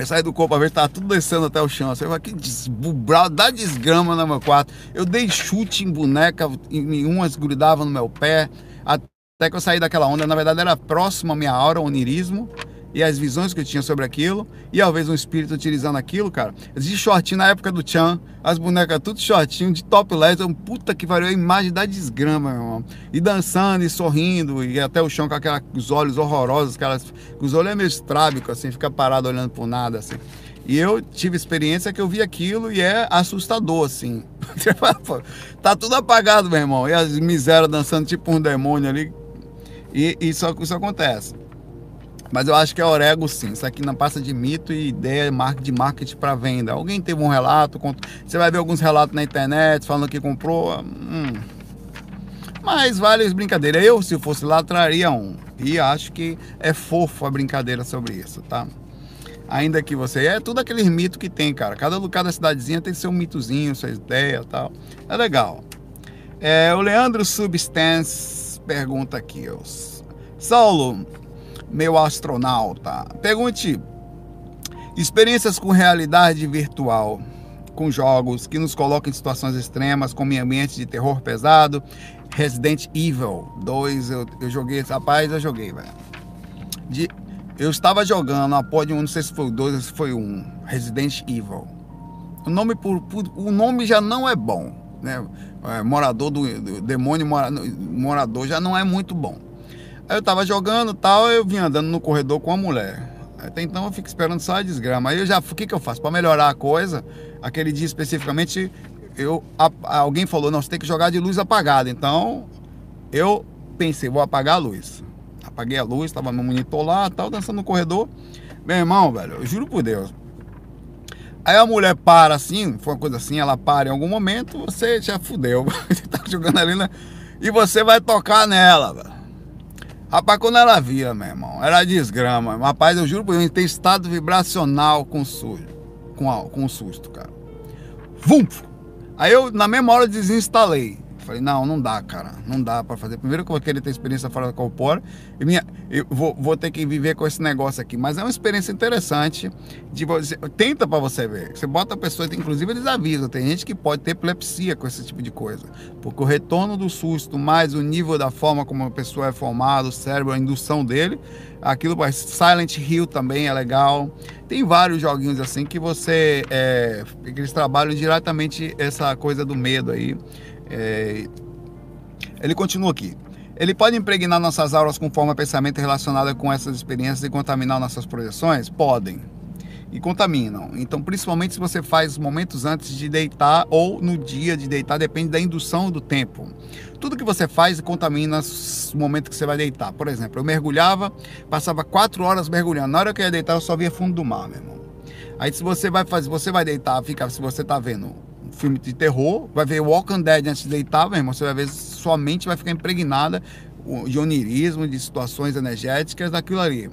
Eu saí do corpo a ver, tá tudo descendo até o chão. Você vai que desbubral, dá desgrama no meu quarto. Eu dei chute em boneca, em umas grudavam no meu pé. Até que eu saí daquela onda. Na verdade, era próximo à minha aura, o onirismo e as visões que eu tinha sobre aquilo, e talvez um espírito utilizando aquilo, cara. De shortinho na época do Chan, as bonecas tudo shortinho, de top LED, um puta que variou a imagem da desgrama, meu irmão. E dançando e sorrindo, e até o chão com aqueles olhos horrorosos, aquelas, os olhos meio estrábicos, assim, fica parado olhando por nada, assim. E eu tive experiência que eu vi aquilo e é assustador, assim. tá tudo apagado, meu irmão. E as misérias dançando tipo um demônio ali. E isso acontece. Mas eu acho que é Orego sim. Isso aqui não passa de mito e ideia de marketing para venda. Alguém teve um relato, você vai ver alguns relatos na internet falando que comprou. Hum. Mas vale as brincadeiras. Eu, se fosse lá, traria um. E acho que é fofo a brincadeira sobre isso, tá? Ainda que você. É tudo aqueles mitos que tem, cara. Cada, cada cidadezinha tem seu mitozinho, sua ideia tal. É legal. É, o Leandro Substance pergunta aqui. Saulo, meu astronauta. Pergunte experiências com realidade virtual, com jogos que nos colocam em situações extremas, como ambiente de terror pesado. Resident Evil 2, eu, eu joguei, rapaz, eu joguei, velho. Eu estava jogando após um, não sei se foi o 2 ou se foi um, Resident Evil. O nome, por, por, o nome já não é bom, né? É, morador do, do demônio mora, morador já não é muito bom. Aí eu tava jogando tal, eu vim andando no corredor com a mulher. Até então eu fico esperando só a desgrama. Aí eu já, o que que eu faço? Para melhorar a coisa, aquele dia especificamente, eu, a, alguém falou, não, você tem que jogar de luz apagada. Então eu pensei, vou apagar a luz. Apaguei a luz, tava no monitor lá, tal, dançando no corredor. Meu irmão, velho, eu juro por Deus. Aí a mulher para assim, foi uma coisa assim, ela para em algum momento, você já fudeu. você tá jogando ali, né? E você vai tocar nela, velho. Rapaz, quando ela via, meu irmão, era desgrama. Rapaz, eu juro por Deus, tem estado vibracional com sujo. Com, com susto, cara. Vum! Aí eu, na mesma hora, desinstalei. Falei, não, não dá, cara. Não dá para fazer. Primeiro que eu vou querer ter experiência fora da corpórea. E minha, eu vou, vou ter que viver com esse negócio aqui. Mas é uma experiência interessante. De você, tenta para você ver. Você bota a pessoa, inclusive eles avisam. Tem gente que pode ter epilepsia com esse tipo de coisa. Porque o retorno do susto, mais o nível da forma como a pessoa é formada, o cérebro, a indução dele. Aquilo, Silent Hill também é legal. Tem vários joguinhos assim que você. É, eles trabalham diretamente essa coisa do medo aí. É, ele continua aqui. Ele pode impregnar nossas auras com forma de pensamento relacionada com essas experiências e contaminar nossas projeções? Podem. E contaminam. Então, principalmente se você faz momentos antes de deitar ou no dia de deitar, depende da indução do tempo. Tudo que você faz contamina o momento que você vai deitar. Por exemplo, eu mergulhava, passava quatro horas mergulhando. Na hora que eu ia deitar, eu só via fundo do mar, meu irmão. Aí se você vai fazer, você vai deitar, fica, se você tá vendo filme de terror, vai ver Walking Dead antes de deitar, meu irmão, você vai ver sua mente vai ficar impregnada de onirismo, de situações energéticas daquilo ali.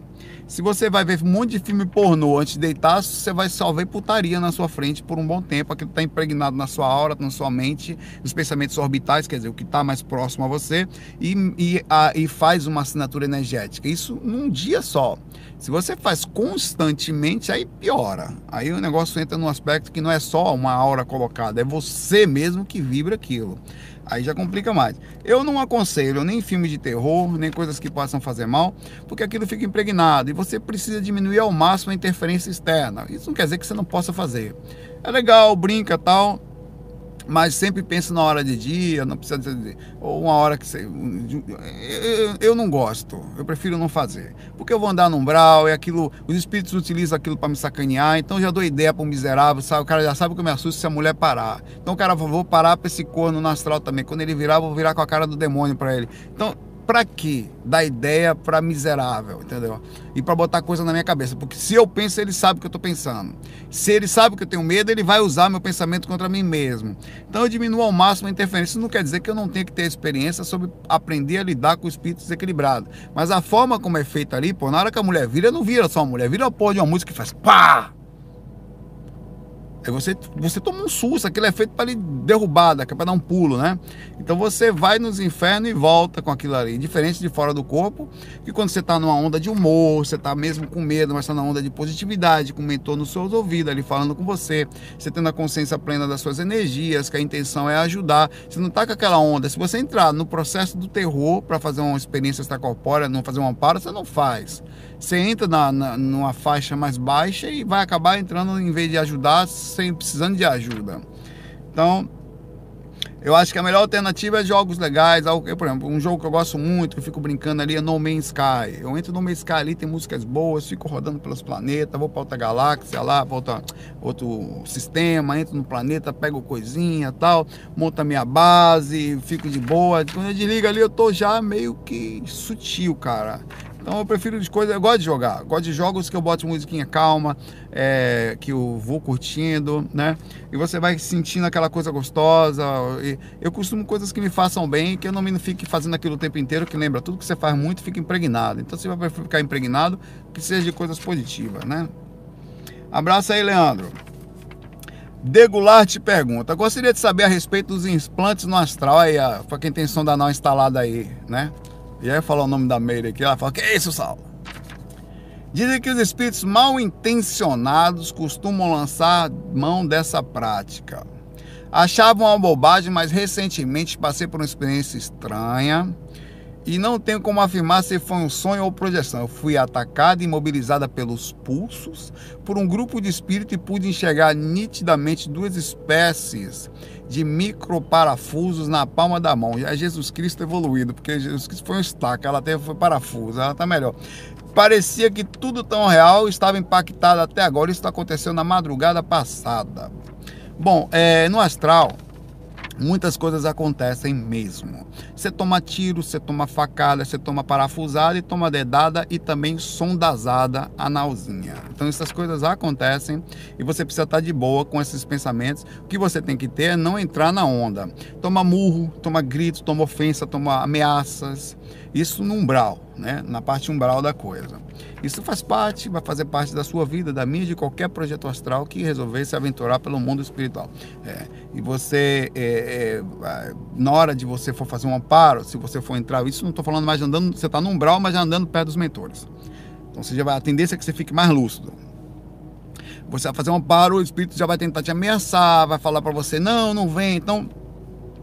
Se você vai ver um monte de filme pornô antes de deitar, você vai só ver putaria na sua frente por um bom tempo. Aquilo está impregnado na sua aura, na sua mente, nos pensamentos orbitais, quer dizer, o que está mais próximo a você, e, e, a, e faz uma assinatura energética. Isso num dia só. Se você faz constantemente, aí piora. Aí o negócio entra num aspecto que não é só uma aura colocada, é você mesmo que vibra aquilo. Aí já complica mais. Eu não aconselho nem filme de terror, nem coisas que possam fazer mal, porque aquilo fica impregnado e você precisa diminuir ao máximo a interferência externa. Isso não quer dizer que você não possa fazer. É legal, brinca tal, mas sempre penso na hora de dia, não precisa dizer, ou uma hora que você. Eu, eu não gosto, eu prefiro não fazer. Porque eu vou andar no umbral, e aquilo, os espíritos utilizam aquilo para me sacanear, então eu já dou ideia para um miserável, sabe? O cara já sabe que eu me assusto se a mulher parar. Então o cara, vou parar para esse corno no astral também. Quando ele virar, vou virar com a cara do demônio para ele. Então, pra quê? Dar ideia pra miserável, entendeu? E pra botar coisa na minha cabeça. Porque se eu penso, ele sabe o que eu tô pensando. Se ele sabe que eu tenho medo, ele vai usar meu pensamento contra mim mesmo. Então eu diminuo ao máximo a interferência. Isso não quer dizer que eu não tenha que ter experiência sobre aprender a lidar com o espírito desequilibrado. Mas a forma como é feita ali, pô, na hora que a mulher vira, não vira só uma mulher, vira a porra de uma música que faz pá! Você, você toma um susto, aquele é feito para lhe derrubar, que é para dar um pulo, né? Então você vai nos infernos e volta com aquilo ali. Diferente de fora do corpo, que quando você está numa onda de humor, você está mesmo com medo, mas está na onda de positividade, com o mentor nos seus ouvidos ali falando com você, você tendo a consciência plena das suas energias, que a intenção é ajudar. Você não está com aquela onda. Se você entrar no processo do terror para fazer uma experiência extracorpórea, não fazer um amparo, você não faz. Você entra na, na, numa faixa mais baixa e vai acabar entrando, em vez de ajudar, sem precisando de ajuda. Então, eu acho que a melhor alternativa é jogos legais. Eu, por exemplo, um jogo que eu gosto muito, que eu fico brincando ali, é No Man's Sky. Eu entro no Man's Sky ali, tem músicas boas, fico rodando pelos planetas, vou para outra galáxia lá, outra, outro sistema, entro no planeta, pego coisinha tal, monto a minha base, fico de boa. Quando eu desligo ali, eu tô já meio que sutil, cara. Então eu prefiro de coisas, eu gosto de jogar, gosto de jogos que eu boto musiquinha calma, é, que eu vou curtindo, né? E você vai sentindo aquela coisa gostosa. eu costumo coisas que me façam bem, que eu não me fique fazendo aquilo o tempo inteiro, que lembra, tudo que você faz muito fica impregnado. Então você vai ficar impregnado, que seja de coisas positivas, né? Abraço aí, Leandro. Degular te pergunta: Gostaria de saber a respeito dos implantes no astral aí, para quem tem sonda não instalada aí, né? E aí falar o nome da Meire aqui, ela fala, que é isso, Saulo? Dizem que os espíritos mal intencionados costumam lançar mão dessa prática. Achava uma bobagem, mas recentemente passei por uma experiência estranha e não tenho como afirmar se foi um sonho ou projeção. Eu fui atacada e imobilizada pelos pulsos por um grupo de espíritos e pude enxergar nitidamente duas espécies de microparafusos na palma da mão. É Jesus Cristo evoluído, porque Jesus Cristo foi um estaca, ela teve foi parafuso, ela está melhor. Parecia que tudo tão real estava impactado até agora. Isso aconteceu na madrugada passada. Bom, é, no astral, muitas coisas acontecem mesmo. Você toma tiro, você toma facada, você toma parafusada e toma dedada e também sondazada analzinha. Então essas coisas acontecem e você precisa estar de boa com esses pensamentos. O que você tem que ter é não entrar na onda. Toma murro, toma grito, toma ofensa, toma ameaças. Isso no umbral, né? na parte umbral da coisa. Isso faz parte, vai fazer parte da sua vida, da minha, de qualquer projeto astral que resolver se aventurar pelo mundo espiritual. É, e você, é, é, na hora de você for fazer um amparo, se você for entrar, isso não estou falando mais andando, você está no umbral, mas já andando perto dos mentores. Então você já vai, a tendência é que você fique mais lúcido. Você vai fazer um amparo, o espírito já vai tentar te ameaçar, vai falar para você, não, não vem, então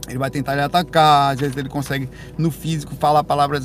ele vai tentar lhe atacar, às vezes ele consegue no físico falar palavras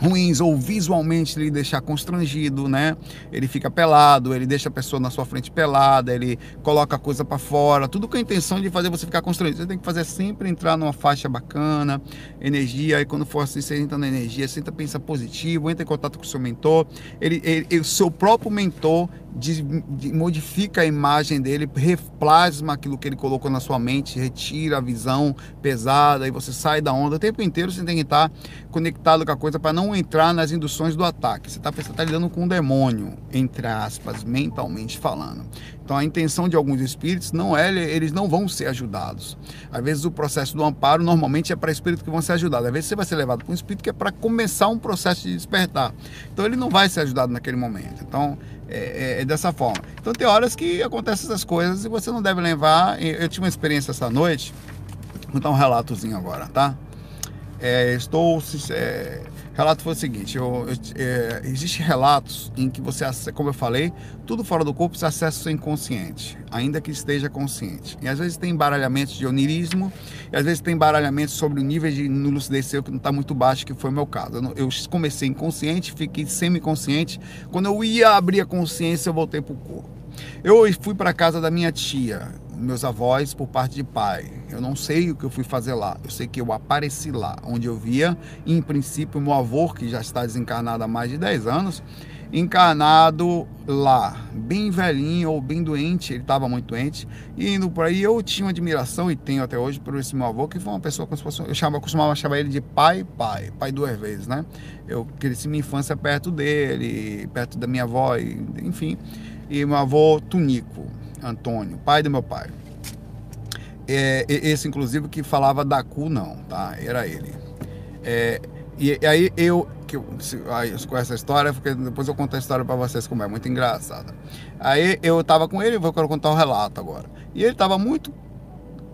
ruins ou visualmente ele deixar constrangido, né? Ele fica pelado, ele deixa a pessoa na sua frente pelada, ele coloca a coisa para fora, tudo com a intenção de fazer você ficar constrangido. Você tem que fazer sempre entrar numa faixa bacana, energia, e quando for assim, você entra na energia, você tenta pensar positivo, entra em contato com o seu mentor, ele, ele, o seu próprio mentor de, de, modifica a imagem dele, replasma aquilo que ele colocou na sua mente, retira a visão pesada e você sai da onda. O tempo inteiro você tem que estar conectado com a coisa para não entrar nas induções do ataque. Você está tá lidando com um demônio, entre aspas, mentalmente falando. Então a intenção de alguns espíritos não é, eles não vão ser ajudados. Às vezes o processo do amparo normalmente é para espíritos que vão ser ajudados. Às vezes você vai ser levado para um espírito que é para começar um processo de despertar. Então ele não vai ser ajudado naquele momento. Então é, é, é, dessa forma. Então tem horas que acontecem essas coisas e você não deve levar. Eu tive uma experiência essa noite, vou dar um relatozinho agora, tá? É, estou. É, relato foi o seguinte: eu, é, existe relatos em que você, como eu falei, tudo fora do corpo se acessa o seu inconsciente, ainda que esteja consciente. E às vezes tem embaralhamentos de onirismo, e às vezes tem embaralhamentos sobre o nível de lucidez seu que não está muito baixo, que foi o meu caso. Eu, eu comecei inconsciente, fiquei semi-consciente. Quando eu ia abrir a consciência, eu voltei para o corpo. Eu fui para casa da minha tia meus avós por parte de pai. Eu não sei o que eu fui fazer lá. Eu sei que eu apareci lá, onde eu via, em princípio, meu avô, que já está desencarnado há mais de 10 anos, encarnado lá, bem velhinho ou bem doente, ele estava muito doente, e indo por aí eu tinha uma admiração e tenho até hoje por esse meu avô, que foi uma pessoa como se fosse, eu chamava, costumava chamar ele de pai, pai, pai duas vezes, né? Eu cresci minha infância perto dele, perto da minha avó, enfim, e meu avô Tunico, Antônio, pai do meu pai. É, esse inclusive que falava da cu não, tá? Era ele. É, e, e aí eu que com essa história, porque depois eu conto a história para vocês como é muito engraçada. Aí eu tava com ele, vou contar um relato agora. E ele tava muito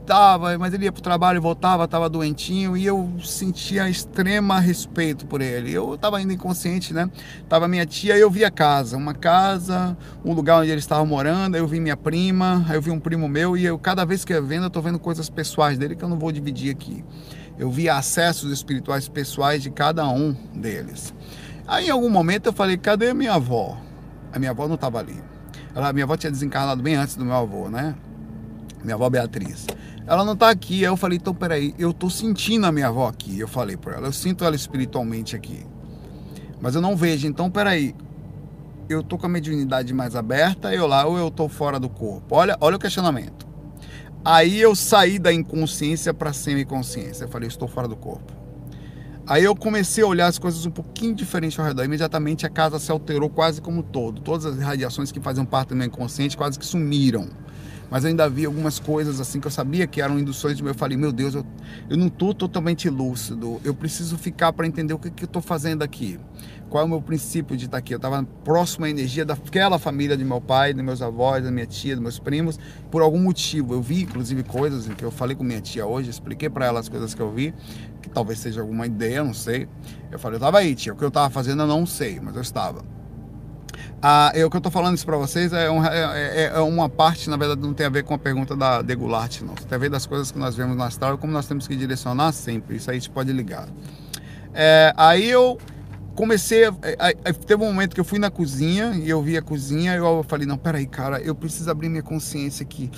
tava, mas ele ia pro trabalho e voltava, tava doentinho e eu sentia extrema respeito por ele. Eu tava ainda inconsciente, né? Tava minha tia e eu vi a casa, uma casa, um lugar onde ele estava morando, aí eu vi minha prima, aí eu vi um primo meu e eu cada vez que eu vendo, eu tô vendo coisas pessoais dele que eu não vou dividir aqui eu via acessos espirituais pessoais de cada um deles. Aí em algum momento eu falei, cadê minha avó? A minha avó não estava ali. Ela, minha avó tinha desencarnado bem antes do meu avô, né? Minha avó Beatriz. Ela não está aqui. Aí eu falei, então peraí, eu estou sentindo a minha avó aqui. Eu falei para ela, eu sinto ela espiritualmente aqui. Mas eu não vejo, então peraí. Eu tô com a mediunidade mais aberta, eu lá, ou eu tô fora do corpo? Olha, olha o questionamento. Aí eu saí da inconsciência para semiconsciência. Eu falei, estou fora do corpo. Aí eu comecei a olhar as coisas um pouquinho diferente ao redor. Imediatamente a casa se alterou quase como todo. Todas as radiações que faziam parte do meu inconsciente quase que sumiram. Mas eu ainda havia algumas coisas assim que eu sabia que eram induções de meu. Eu falei, meu Deus, eu, eu não estou totalmente lúcido. Eu preciso ficar para entender o que, que eu estou fazendo aqui qual é o meu princípio de estar aqui. Eu estava próximo à energia daquela família de meu pai, dos meus avós, da minha tia, dos meus primos, por algum motivo. Eu vi, inclusive, coisas que eu falei com minha tia hoje, expliquei para ela as coisas que eu vi, que talvez seja alguma ideia, não sei. Eu falei, eu estava aí, tia, o que eu estava fazendo eu não sei, mas eu estava. Ah, eu, que eu estou falando isso para vocês é, um, é, é, é, uma parte, na verdade, não tem a ver com a pergunta da Degulart, não. Tem a ver das coisas que nós vemos astral e como nós temos que direcionar sempre. Isso aí gente pode ligar. É, aí eu comecei. A, a, a, teve um momento que eu fui na cozinha e eu vi a cozinha e eu falei: não, peraí, cara, eu preciso abrir minha consciência aqui.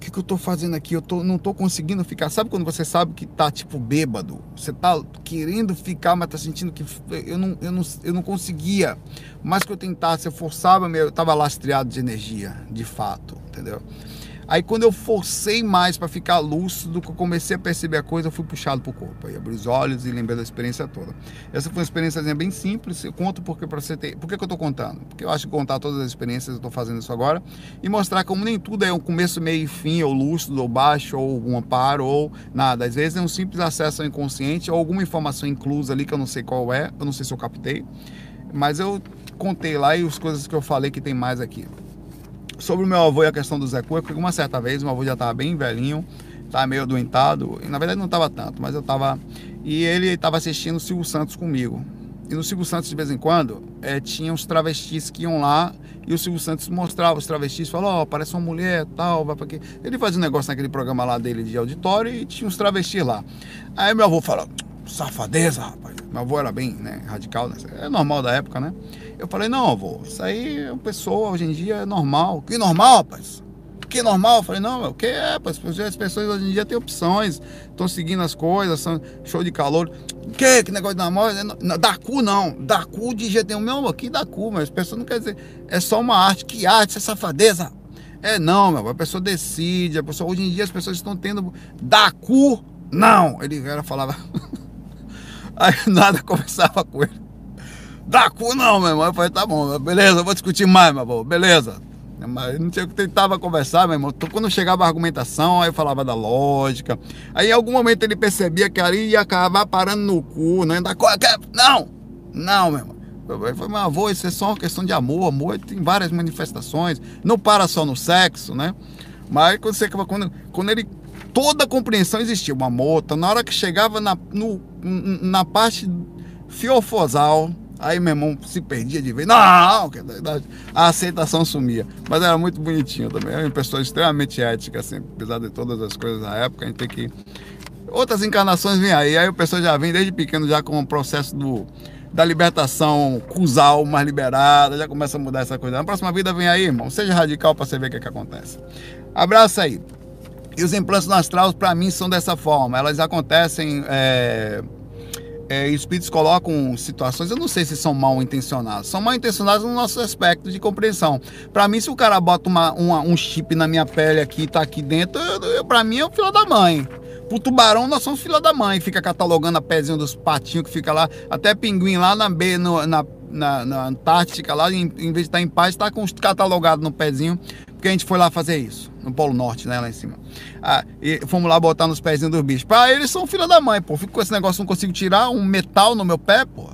O que, que eu tô fazendo aqui? Eu tô, não tô conseguindo ficar. Sabe quando você sabe que tá tipo bêbado? Você tá querendo ficar, mas tá sentindo que eu não, eu não, eu não conseguia. Mais que eu tentasse, eu forçava, eu tava lastreado de energia, de fato, entendeu? Aí quando eu forcei mais para ficar lúcido, que eu comecei a perceber a coisa, eu fui puxado pro corpo. Aí abri os olhos e lembrei da experiência toda. Essa foi uma experiência bem simples. Eu conto porque para você ter. Por que, que eu estou contando? Porque eu acho que contar todas as experiências, eu estou fazendo isso agora, e mostrar como nem tudo é um começo, meio e fim, ou lúcido, ou baixo, ou um amparo, ou nada. Às vezes é um simples acesso ao inconsciente, ou alguma informação inclusa ali que eu não sei qual é, eu não sei se eu captei. Mas eu contei lá e as coisas que eu falei que tem mais aqui. Sobre o meu avô e a questão do Zé Cueca, uma certa vez, meu avô já estava bem velhinho, estava meio adoentado, e na verdade não estava tanto, mas eu estava. E ele estava assistindo o Silvio Santos comigo. E no Silvio Santos, de vez em quando, é, tinha uns travestis que iam lá e o Silvio Santos mostrava os travestis, falou, ó, oh, parece uma mulher, tal, vai pra quê? Ele fazia um negócio naquele programa lá dele de auditório e tinha uns travestis lá. Aí meu avô falou, safadeza, rapaz. Meu avô era bem né, radical, né? é normal da época, né? Eu falei, não, avô, isso aí é uma pessoa, hoje em dia é normal. Que normal, rapaz? Que normal? Eu falei, não, o que é, rapaz? As pessoas hoje em dia têm opções, estão seguindo as coisas, são show de calor. Que? Que negócio de namoro? Da cu não, da cu de jeito nenhum. Meu, aqui da cu, mas as pessoas não quer dizer, é só uma arte. Que arte, essa safadeza? É não, meu, a pessoa decide, a pessoa, hoje em dia as pessoas estão tendo da cu, não. Ele era, falava. Aí nada conversava com ele. Dá cu não, meu irmão. Eu falei, tá bom, beleza, vou discutir mais, meu irmão, beleza. Mas não tinha que tentava conversar, meu irmão. Quando chegava a argumentação, aí eu falava da lógica. Aí em algum momento ele percebia que ali ia acabar parando no cu, ia dar Não! Não, meu irmão. Eu falei, meu avô, isso é só uma questão de amor. Amor tem várias manifestações. Não para só no sexo, né? Mas quando, você, quando, quando ele toda a compreensão existia, uma mota. Na hora que chegava na, no, na parte fiofosal, aí meu irmão se perdia de vez. Não, a aceitação sumia. Mas era muito bonitinho também. Era uma pessoa extremamente ética, assim, apesar de todas as coisas da época, a gente tem que. Outras encarnações vêm aí, aí o pessoal já vem desde pequeno já com o processo do, da libertação cusal mais liberada, já começa a mudar essa coisa. Na próxima vida vem aí, irmão. Seja radical para você ver o que, é que acontece. Abraço aí. E os implantes no astral, para mim, são dessa forma. Elas acontecem é, é, espíritos colocam situações, eu não sei se são mal intencionados, são mal intencionados no nosso aspecto de compreensão. Para mim, se o cara bota uma, uma, um chip na minha pele aqui, tá aqui dentro, para mim é o filho da mãe. Pro tubarão, nós somos filho da mãe, fica catalogando a pezinha dos patinhos que fica lá, até pinguim lá na, B, no, na, na, na, Antártica, lá, em, em vez de estar tá em paz, está catalogado no pezinho, porque a gente foi lá fazer isso, no Polo Norte, né, lá em cima. Ah, e fomos lá botar nos pezinhos dos bichos. Pra eles são filha da mãe, pô. Fico com esse negócio, não consigo tirar um metal no meu pé, pô.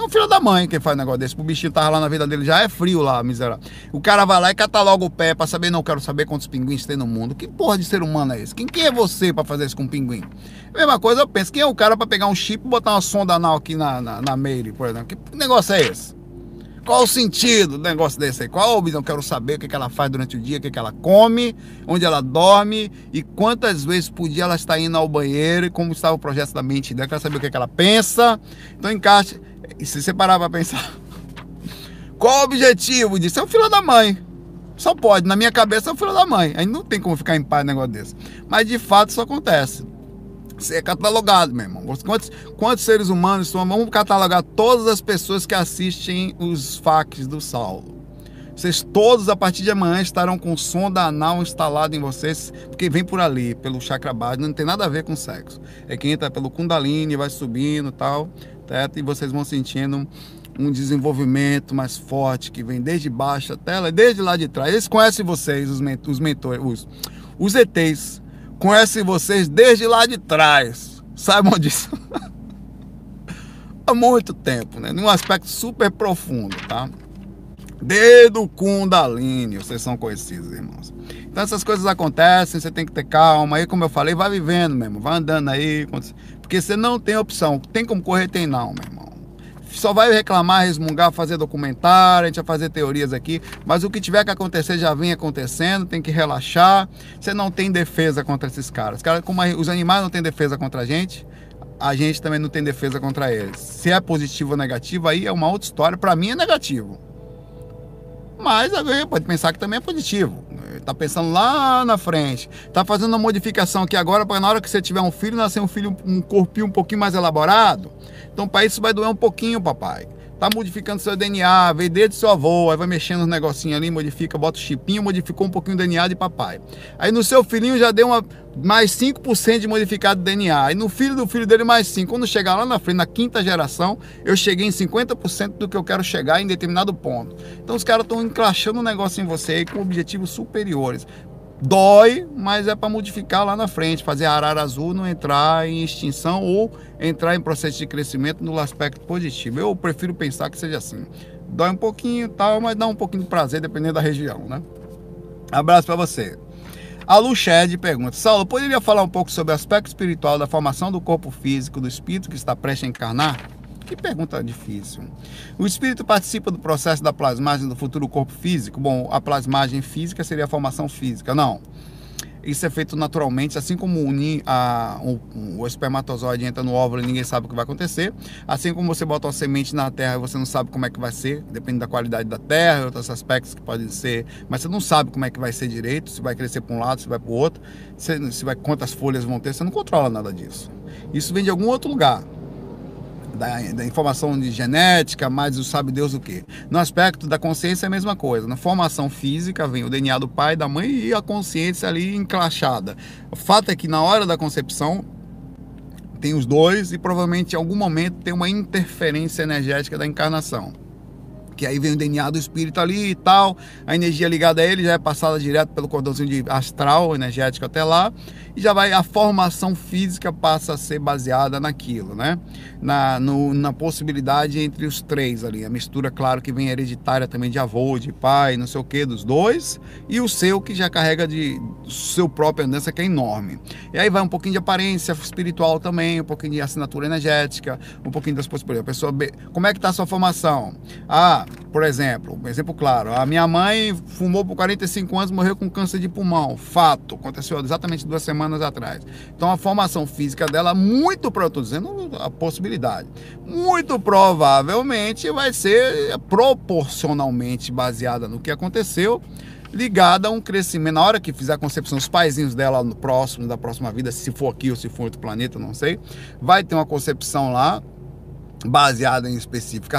É um filho da mãe quem faz negócio desse. O bichinho tava lá na vida dele, já é frio lá, miserável. O cara vai lá e cataloga o pé pra saber, não quero saber quantos pinguins tem no mundo. Que porra de ser humano é esse? Quem, quem é você pra fazer isso com um pinguim? Mesma coisa, eu penso, quem é o cara pra pegar um chip e botar uma sonda anal aqui na, na, na Meire, por exemplo? Que negócio é esse? Qual o sentido do negócio desse aí? Qual a visão? Quero saber o que, ela faz durante o dia, o que, que ela come, onde ela dorme e quantas vezes por dia ela está indo ao banheiro e como estava o projeto da mente dela. Quero saber o que, que ela pensa. Então encaixe. E se você parar para pensar, qual o objetivo disso? É o filho da mãe. Só pode. Na minha cabeça é o filho da mãe. Aí não tem como ficar em paz um negócio desse. Mas de fato isso acontece é catalogado, meu irmão. Quantos, quantos seres humanos são? Vamos catalogar todas as pessoas que assistem os facs do Saulo. Vocês todos, a partir de amanhã, estarão com sonda anal instalado em vocês, porque vem por ali, pelo chakra base, não tem nada a ver com sexo. É quem entra pelo Kundalini, vai subindo tal, e vocês vão sentindo um desenvolvimento mais forte, que vem desde baixo até lá, desde lá de trás. Eles conhecem vocês, os, os mentores, os, os ETs, conhece vocês desde lá de trás. Saibam disso. Há muito tempo, né? Num aspecto super profundo, tá? Desde o Kundalini, vocês são conhecidos, irmãos. Então essas coisas acontecem, você tem que ter calma. Aí, como eu falei, vai vivendo mesmo, vai andando aí. Porque você não tem opção. Tem como correr, tem não, meu irmão só vai reclamar, resmungar, fazer documentário, a gente vai fazer teorias aqui, mas o que tiver que acontecer já vem acontecendo, tem que relaxar. Você não tem defesa contra esses caras. Cara, como os animais não têm defesa contra a gente, a gente também não tem defesa contra eles. Se é positivo ou negativo, aí é uma outra história. Para mim é negativo. Mas alguém pode pensar que também é positivo. Tá pensando lá na frente. Tá fazendo uma modificação aqui agora para na hora que você tiver um filho, nascer um filho, um corpinho um pouquinho mais elaborado. Então para isso vai doer um pouquinho, papai. Tá modificando seu DNA, veio desde seu avô, aí vai mexendo nos negocinhos ali, modifica, bota o chipinho, modificou um pouquinho o DNA de papai. Aí no seu filhinho já deu uma, mais 5% de modificado DNA. Aí no filho do filho dele mais 5. Quando chegar lá na frente, na quinta geração, eu cheguei em 50% do que eu quero chegar em determinado ponto. Então os caras estão encrachando um negócio em você aí com objetivos superiores. Dói, mas é para modificar lá na frente, fazer a arara azul não entrar em extinção ou entrar em processo de crescimento no aspecto positivo. Eu prefiro pensar que seja assim. Dói um pouquinho tal, mas dá um pouquinho de prazer dependendo da região, né? Abraço para você. A Luched pergunta: Saulo, poderia falar um pouco sobre o aspecto espiritual da formação do corpo físico do espírito que está prestes a encarnar? Que pergunta difícil. O espírito participa do processo da plasmagem do futuro corpo físico? Bom, a plasmagem física seria a formação física. Não. Isso é feito naturalmente, assim como a, o, o, espermatozoide entra no óvulo e ninguém sabe o que vai acontecer. Assim como você bota uma semente na terra e você não sabe como é que vai ser, depende da qualidade da terra, outros aspectos que podem ser, mas você não sabe como é que vai ser direito, se vai crescer para um lado, se vai para o outro, se, se vai, quantas folhas vão ter, você não controla nada disso. Isso vem de algum outro lugar da, da, informação de genética, mais o sabe Deus o que. No aspecto da consciência é a mesma coisa. Na formação física vem o DNA do pai, da mãe e a consciência ali enclachada. O fato é que na hora da concepção tem os dois e provavelmente em algum momento tem uma interferência energética da encarnação que aí vem o DNA do espírito ali e tal, a energia ligada a ele já é passada direto pelo cordãozinho de astral energético até lá, já vai a formação física passa a ser baseada naquilo, né? Na, no, na possibilidade entre os três ali, a mistura, claro, que vem hereditária também de avô, de pai, não sei o que, dos dois, e o seu que já carrega de seu próprio andança que é enorme. E aí vai um pouquinho de aparência espiritual também, um pouquinho de assinatura energética, um pouquinho das possibilidades. A pessoa, como é que está a sua formação? Ah, por exemplo, um exemplo claro, a minha mãe fumou por 45 anos morreu com câncer de pulmão. Fato, aconteceu exatamente duas semanas atrás. Então a formação física dela, muito, estou dizendo a possibilidade, muito provavelmente vai ser proporcionalmente baseada no que aconteceu ligada a um crescimento. Na hora que fizer a concepção, os paizinhos dela no próximo, da próxima vida, se for aqui ou se for outro planeta, não sei, vai ter uma concepção lá baseada em específica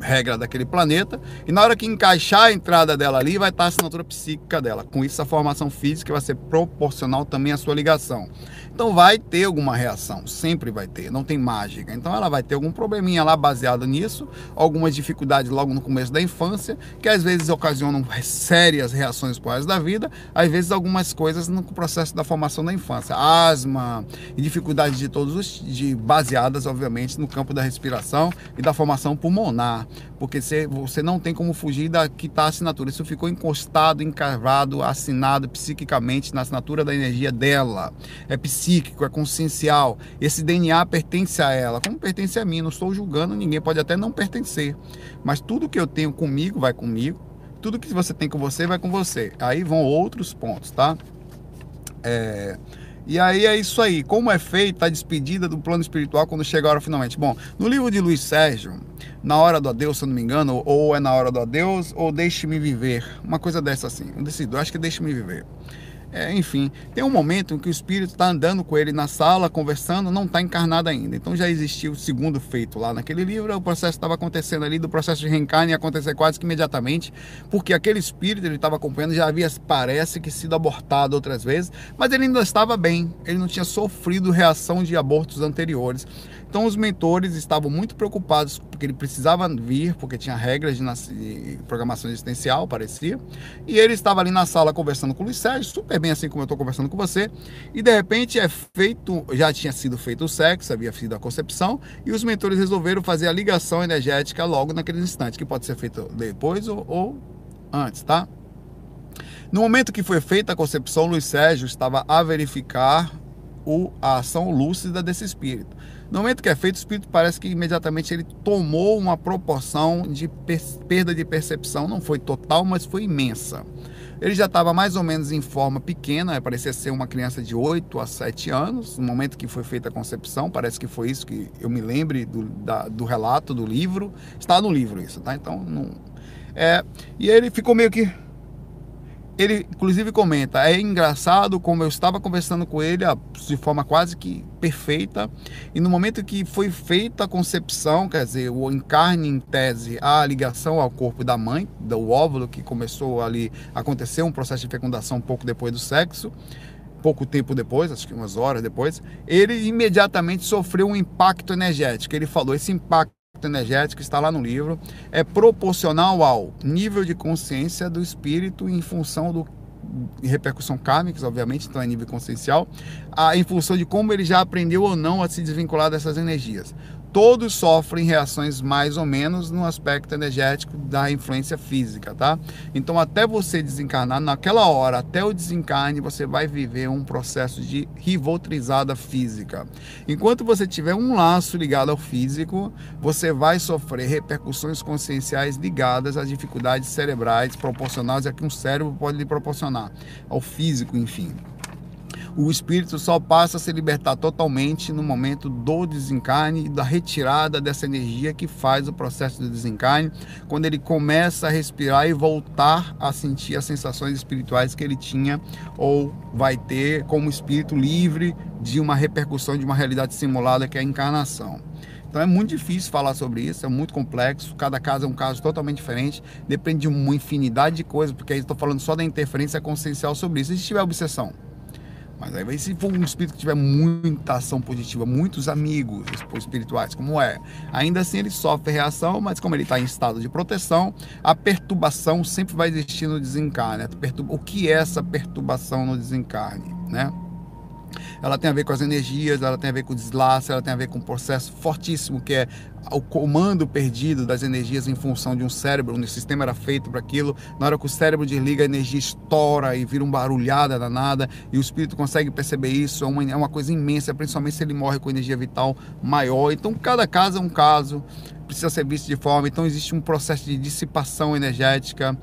regra daquele planeta, e na hora que encaixar a entrada dela ali, vai estar a assinatura psíquica dela. Com isso, a formação física vai ser proporcional também à sua ligação. Então vai ter alguma reação, sempre vai ter, não tem mágica. Então ela vai ter algum probleminha lá baseado nisso, algumas dificuldades logo no começo da infância, que às vezes ocasionam sérias reações por da vida, às vezes algumas coisas no processo da formação da infância, asma e dificuldades de todos os de baseadas obviamente no campo da respiração e da formação pulmonar porque você, você não tem como fugir da que está a assinatura. Isso ficou encostado, encravado, assinado psiquicamente na assinatura da energia dela. É psíquico, é consciencial. Esse DNA pertence a ela, como pertence a mim. Não estou julgando ninguém, pode até não pertencer. Mas tudo que eu tenho comigo vai comigo. Tudo que você tem com você vai com você. Aí vão outros pontos, tá? É. E aí é isso aí. Como é feita a despedida do plano espiritual quando chega a hora finalmente? Bom, no livro de Luiz Sérgio, na hora do adeus, se eu não me engano, ou é na hora do adeus, ou deixe-me viver. Uma coisa dessa assim. Eu decido, eu acho que deixe-me viver. É, enfim, tem um momento em que o espírito está andando com ele na sala, conversando, não está encarnado ainda. Então já existiu o segundo feito lá naquele livro, o processo estava acontecendo ali, do processo de reencarne acontecer quase que imediatamente, porque aquele espírito ele estava acompanhando já havia, parece que, sido abortado outras vezes, mas ele ainda estava bem, ele não tinha sofrido reação de abortos anteriores. Então os mentores estavam muito preocupados porque ele precisava vir, porque tinha regras de, programação existencial, parecia. E ele estava ali na sala conversando com o Luiz Sérgio, super bem assim como eu estou conversando com você. E de repente é feito, já tinha sido feito o sexo, havia sido a concepção, e os mentores resolveram fazer a ligação energética logo naquele instante, que pode ser feito depois ou, ou antes, tá? No momento que foi feita a concepção, Luiz Sérgio estava a verificar o, a ação lúcida desse espírito. No momento que é feito, o espírito parece que imediatamente ele tomou uma proporção de perda de percepção, não foi total, mas foi imensa. Ele já estava mais ou menos em forma pequena, parecia ser uma criança de 8 a 7 anos, no momento que foi feita a concepção, parece que foi isso que eu me lembre do, da, do relato do livro. Está no livro isso, tá? Então, não. É, e ele ficou meio que ele inclusive comenta, é engraçado como eu estava conversando com ele de forma quase que perfeita, e no momento que foi feita a concepção, quer dizer, o encarne em tese a ligação ao corpo da mãe, do óvulo que começou ali acontecer um processo de fecundação um pouco depois do sexo, pouco tempo depois, acho que umas horas depois, ele imediatamente sofreu um impacto energético. Ele falou: esse impacto energético está lá no livro, é proporcional ao nível de consciência do espírito em função do repercussão kármica, obviamente, então é nível consciencial, a, em função de como ele já aprendeu ou não a se desvincular dessas energias todos sofrem reações mais ou menos no aspecto energético da influência física, tá? Então, até você desencarnar, naquela hora, até o desencarne, você vai viver um processo de rivotrizada física. Enquanto você tiver um laço ligado ao físico, você vai sofrer repercussões conscienciais ligadas às dificuldades cerebrais proporcionais a que um cérebro pode lhe proporcionar, ao físico, enfim o espírito só passa a se libertar totalmente no momento do desencarne e da retirada dessa energia que faz o processo do desencarne, quando ele começa a respirar e voltar a sentir as sensações espirituais que ele tinha ou vai ter como espírito livre de uma repercussão de uma realidade simulada que é a encarnação. Então é muito difícil falar sobre isso, é muito complexo, cada caso é um caso totalmente diferente, depende de uma infinidade de coisas, porque aí estou falando só da interferência consciencial sobre isso. E se tiver obsessão? Mas aí, se for um espírito que tiver muita ação positiva, muitos amigos espirituais, como é, ainda assim ele sofre reação, mas como ele está em estado de proteção, a perturbação sempre vai existir no desencarne. O que é essa perturbação no desencarne, né? Ela tem a ver com as energias, ela tem a ver com o deslace, ela tem a ver com um processo fortíssimo que é o comando perdido das energias em função de um cérebro, onde o sistema era feito para aquilo. Na hora que o cérebro desliga, a energia estoura e vira um barulhada danada, e o espírito consegue perceber isso. É uma, é uma coisa imensa, principalmente se ele morre com energia vital maior. Então, cada caso é um caso. precisa ser visto de forma. Então existe um processo de dissipação energética.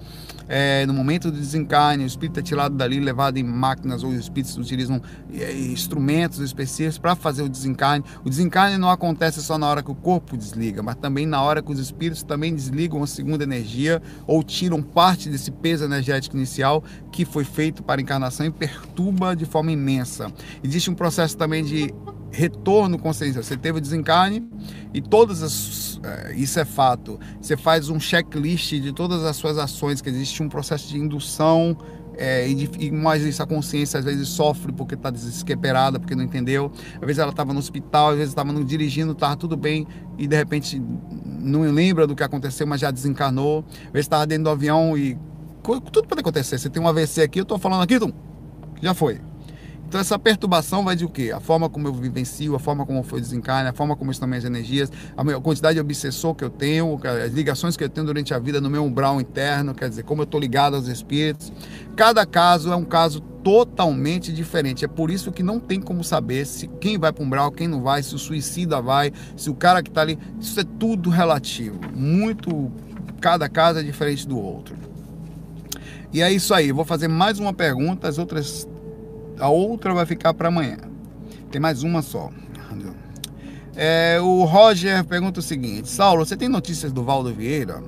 É, no momento do desencarne, o espírito é tirado dali, levado em máquinas, ou os espíritos utilizam é, instrumentos específicos para fazer o desencarne. O desencarne não acontece só na hora que o corpo desliga, mas também na hora que os espíritos também desligam a segunda energia ou tiram parte desse peso energético inicial que foi feito para a encarnação e perturba de forma imensa. Existe um processo também de retorno consciência. Você teve o desencarne e todas as. É, isso é fato. Você faz um checklist de todas as suas ações, que existe um processo de indução. É, e, e mais isso, a consciência às vezes sofre porque está desesperada, porque não entendeu. Às vezes ela estava no hospital, às vezes estava dirigindo, estava tudo bem e de repente não lembra do que aconteceu, mas já desencarnou. Às vezes estava dentro do avião e tudo pode acontecer. Você tem um AVC aqui, eu estou falando aqui, tum, já foi. Então essa perturbação vai de o quê? A forma como eu vivencio, a forma como foi desencarne, a forma como estão minhas energias, a quantidade de obsessor que eu tenho, as ligações que eu tenho durante a vida no meu umbral interno, quer dizer, como eu estou ligado aos espíritos. Cada caso é um caso totalmente diferente. É por isso que não tem como saber se quem vai para umbral, quem não vai, se o suicida vai, se o cara que está ali. Isso é tudo relativo. Muito. Cada caso é diferente do outro. E é isso aí. Vou fazer mais uma pergunta. As outras a outra vai ficar para amanhã. Tem mais uma só. É, o Roger pergunta o seguinte: Saulo, você tem notícias do Valdo Vieira?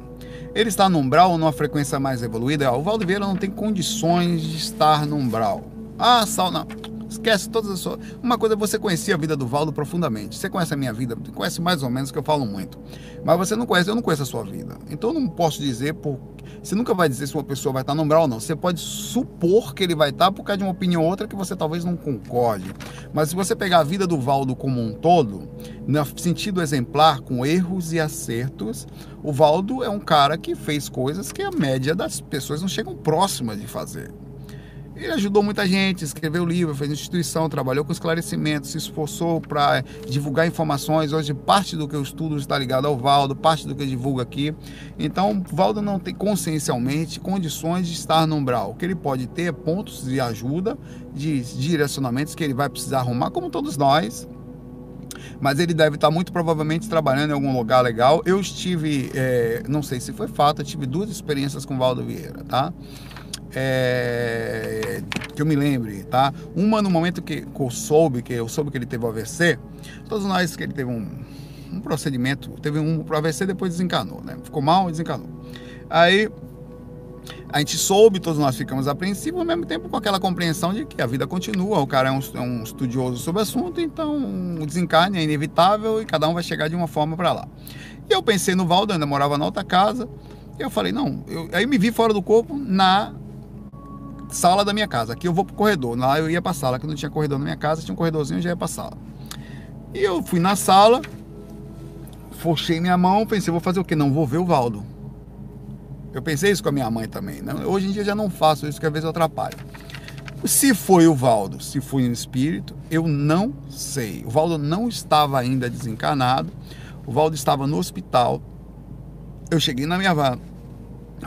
Ele está no umbral ou numa frequência mais evoluída? O Valdo Vieira não tem condições de estar no umbral. Ah, Saulo, não. Esquece todas as suas. Uma coisa é você conhecer a vida do Valdo profundamente. Você conhece a minha vida, conhece mais ou menos, que eu falo muito. Mas você não conhece, eu não conheço a sua vida. Então eu não posso dizer por. Você nunca vai dizer se uma pessoa vai estar no umbral ou não. Você pode supor que ele vai estar por causa de uma opinião ou outra que você talvez não concorde. Mas se você pegar a vida do Valdo como um todo, no sentido exemplar, com erros e acertos, o Valdo é um cara que fez coisas que a média das pessoas não chegam próximas de fazer. Ele ajudou muita gente, escreveu livro, fez instituição, trabalhou com esclarecimento, se esforçou para divulgar informações. Hoje, parte do que eu estudo está ligado ao Valdo, parte do que eu divulgo aqui. Então, Valdo não tem consciencialmente condições de estar no umbral. O que ele pode ter é pontos de ajuda, de direcionamentos que ele vai precisar arrumar, como todos nós, mas ele deve estar muito provavelmente trabalhando em algum lugar legal. Eu estive, é, não sei se foi fato, eu tive duas experiências com o Valdo Vieira, tá? É, que eu me lembre, tá? Uma no momento que, eu soube, que eu soube que ele teve AVC, todos nós que ele teve um, um procedimento, teve um pro AVC depois desencanou, né? Ficou mal e desencanou. Aí a gente soube, todos nós ficamos apreensivos, ao mesmo tempo com aquela compreensão de que a vida continua, o cara é um, é um estudioso sobre o assunto, então o desencarne é inevitável e cada um vai chegar de uma forma para lá. E eu pensei no Valdo, ainda morava na outra casa, eu falei, não, eu, aí me vi fora do corpo na sala da minha casa. Aqui eu vou pro corredor. Lá eu ia pra sala, que não tinha corredor na minha casa, tinha um corredorzinho, eu já ia pra sala. E eu fui na sala, forchei minha mão, pensei, vou fazer o quê? Não, vou ver o Valdo. Eu pensei isso com a minha mãe também. Né? Hoje em dia já não faço isso, que às vezes eu atrapalho. Se foi o Valdo, se foi um espírito, eu não sei. O Valdo não estava ainda desencarnado. O Valdo estava no hospital. Eu cheguei na minha van.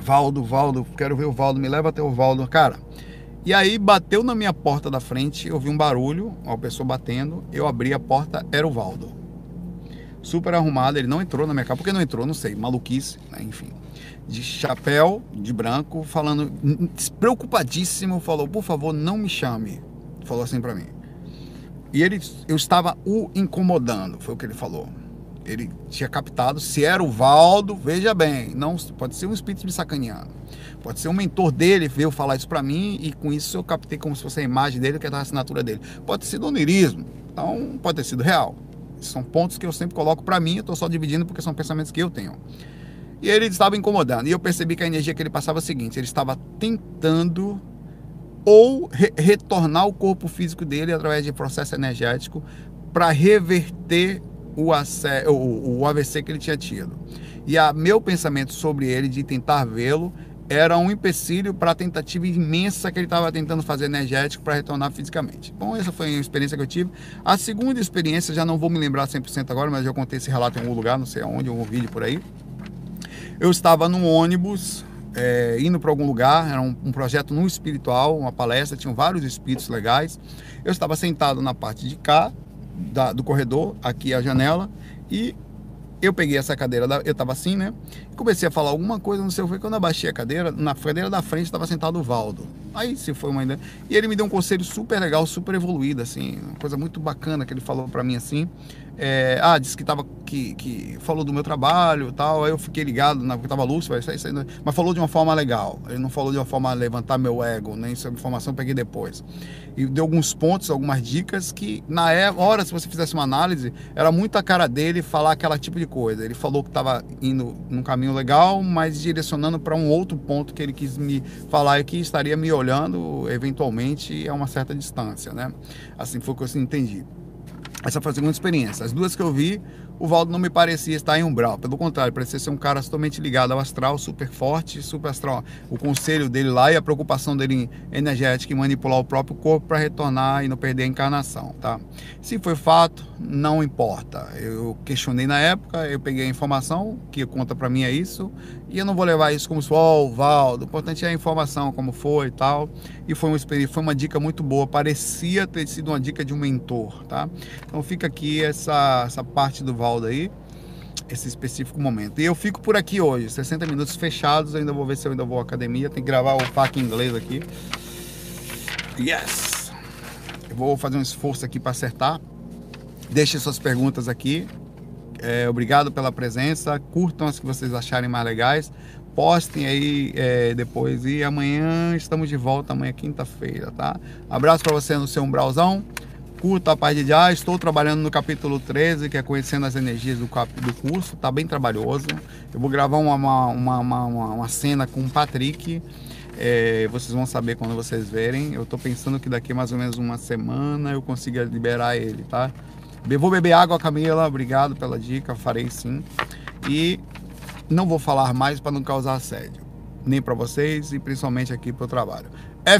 Valdo, Valdo, quero ver o Valdo, me leva até o Valdo. Cara, e aí bateu na minha porta da frente, eu vi um barulho, uma pessoa batendo, eu abri a porta, era o Valdo. Super arrumado, ele não entrou na minha casa, porque não entrou, não sei, maluquice, né? enfim. De chapéu, de branco, falando, preocupadíssimo, falou, por favor, não me chame. Falou assim para mim. E ele, eu estava o incomodando, foi o que ele falou ele tinha captado se era o Valdo, veja bem, não pode ser um espírito me sacaneando. Pode ser um mentor dele veio falar isso para mim e com isso eu captei como se fosse a imagem dele, que era a assinatura dele. Pode ter sido onirismo, então pode ter sido real. São pontos que eu sempre coloco para mim, eu estou só dividindo porque são pensamentos que eu tenho. E ele estava incomodando. E eu percebi que a energia que ele passava é a seguinte: ele estava tentando ou re retornar o corpo físico dele através de processo energético para reverter o, o, o AVC que ele tinha tido. E a meu pensamento sobre ele, de tentar vê-lo, era um empecilho para a tentativa imensa que ele estava tentando fazer energético para retornar fisicamente. Bom, essa foi a experiência que eu tive. A segunda experiência, já não vou me lembrar 100% agora, mas eu contei esse relato em algum lugar, não sei aonde, um vídeo por aí. Eu estava num ônibus, é, indo para algum lugar, era um, um, projeto no espiritual, uma palestra, tinham vários espíritos legais. Eu estava sentado na parte de cá, da, do corredor, aqui a janela, e eu peguei essa cadeira, da, eu tava assim, né? Comecei a falar alguma coisa, não sei o que. Quando eu baixei a cadeira, na cadeira da frente estava sentado o Valdo. Aí se foi uma ideia. E ele me deu um conselho super legal, super evoluído, assim. Uma coisa muito bacana que ele falou para mim assim. É, ah, disse que tava. Que, que falou do meu trabalho e tal. Aí eu fiquei ligado, na, porque tava lúcido, mas falou de uma forma legal. Ele não falou de uma forma levantar meu ego, nem essa informação eu peguei depois. E deu alguns pontos, algumas dicas que, na é, hora, se você fizesse uma análise, era muito a cara dele falar aquela tipo de coisa. Ele falou que estava indo num caminho legal, mas direcionando para um outro ponto que ele quis me falar e que estaria me olhando eventualmente a uma certa distância, né? Assim foi o que eu entendi. Essa foi a segunda experiência. As duas que eu vi, o Valdo não me parecia estar em umbral. Pelo contrário, parecia ser um cara totalmente ligado ao astral, super forte, super astral. O conselho dele lá e a preocupação dele energética em manipular o próprio corpo para retornar e não perder a encarnação, tá? Se foi fato, não importa. Eu questionei na época, eu peguei a informação, que conta para mim é isso, e eu não vou levar isso como se, oh, Valdo, o importante é a informação, como foi e tal. E foi uma, foi uma dica muito boa, parecia ter sido uma dica de um mentor, tá? Então fica aqui essa, essa parte do Valdo aí, esse específico momento. E eu fico por aqui hoje, 60 minutos fechados, ainda vou ver se eu ainda vou à academia, tem que gravar o FAQ em inglês aqui. Yes! Eu vou fazer um esforço aqui para acertar. Deixe suas perguntas aqui. É, obrigado pela presença. Curtam as que vocês acharem mais legais. Postem aí é, depois. E amanhã estamos de volta, amanhã quinta-feira, tá? Abraço para você no seu umbralzão curta a parte de ah, estou trabalhando no capítulo 13, que é conhecendo as energias do, do curso, tá bem trabalhoso. Eu vou gravar uma, uma, uma, uma cena com o Patrick. É, vocês vão saber quando vocês verem. Eu estou pensando que daqui mais ou menos uma semana eu consiga liberar ele, tá? Vou beber água, Camila. Obrigado pela dica, farei sim. E não vou falar mais para não causar assédio, nem para vocês e principalmente aqui para o trabalho.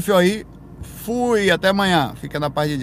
FOI, fui, até amanhã. Fica na paz de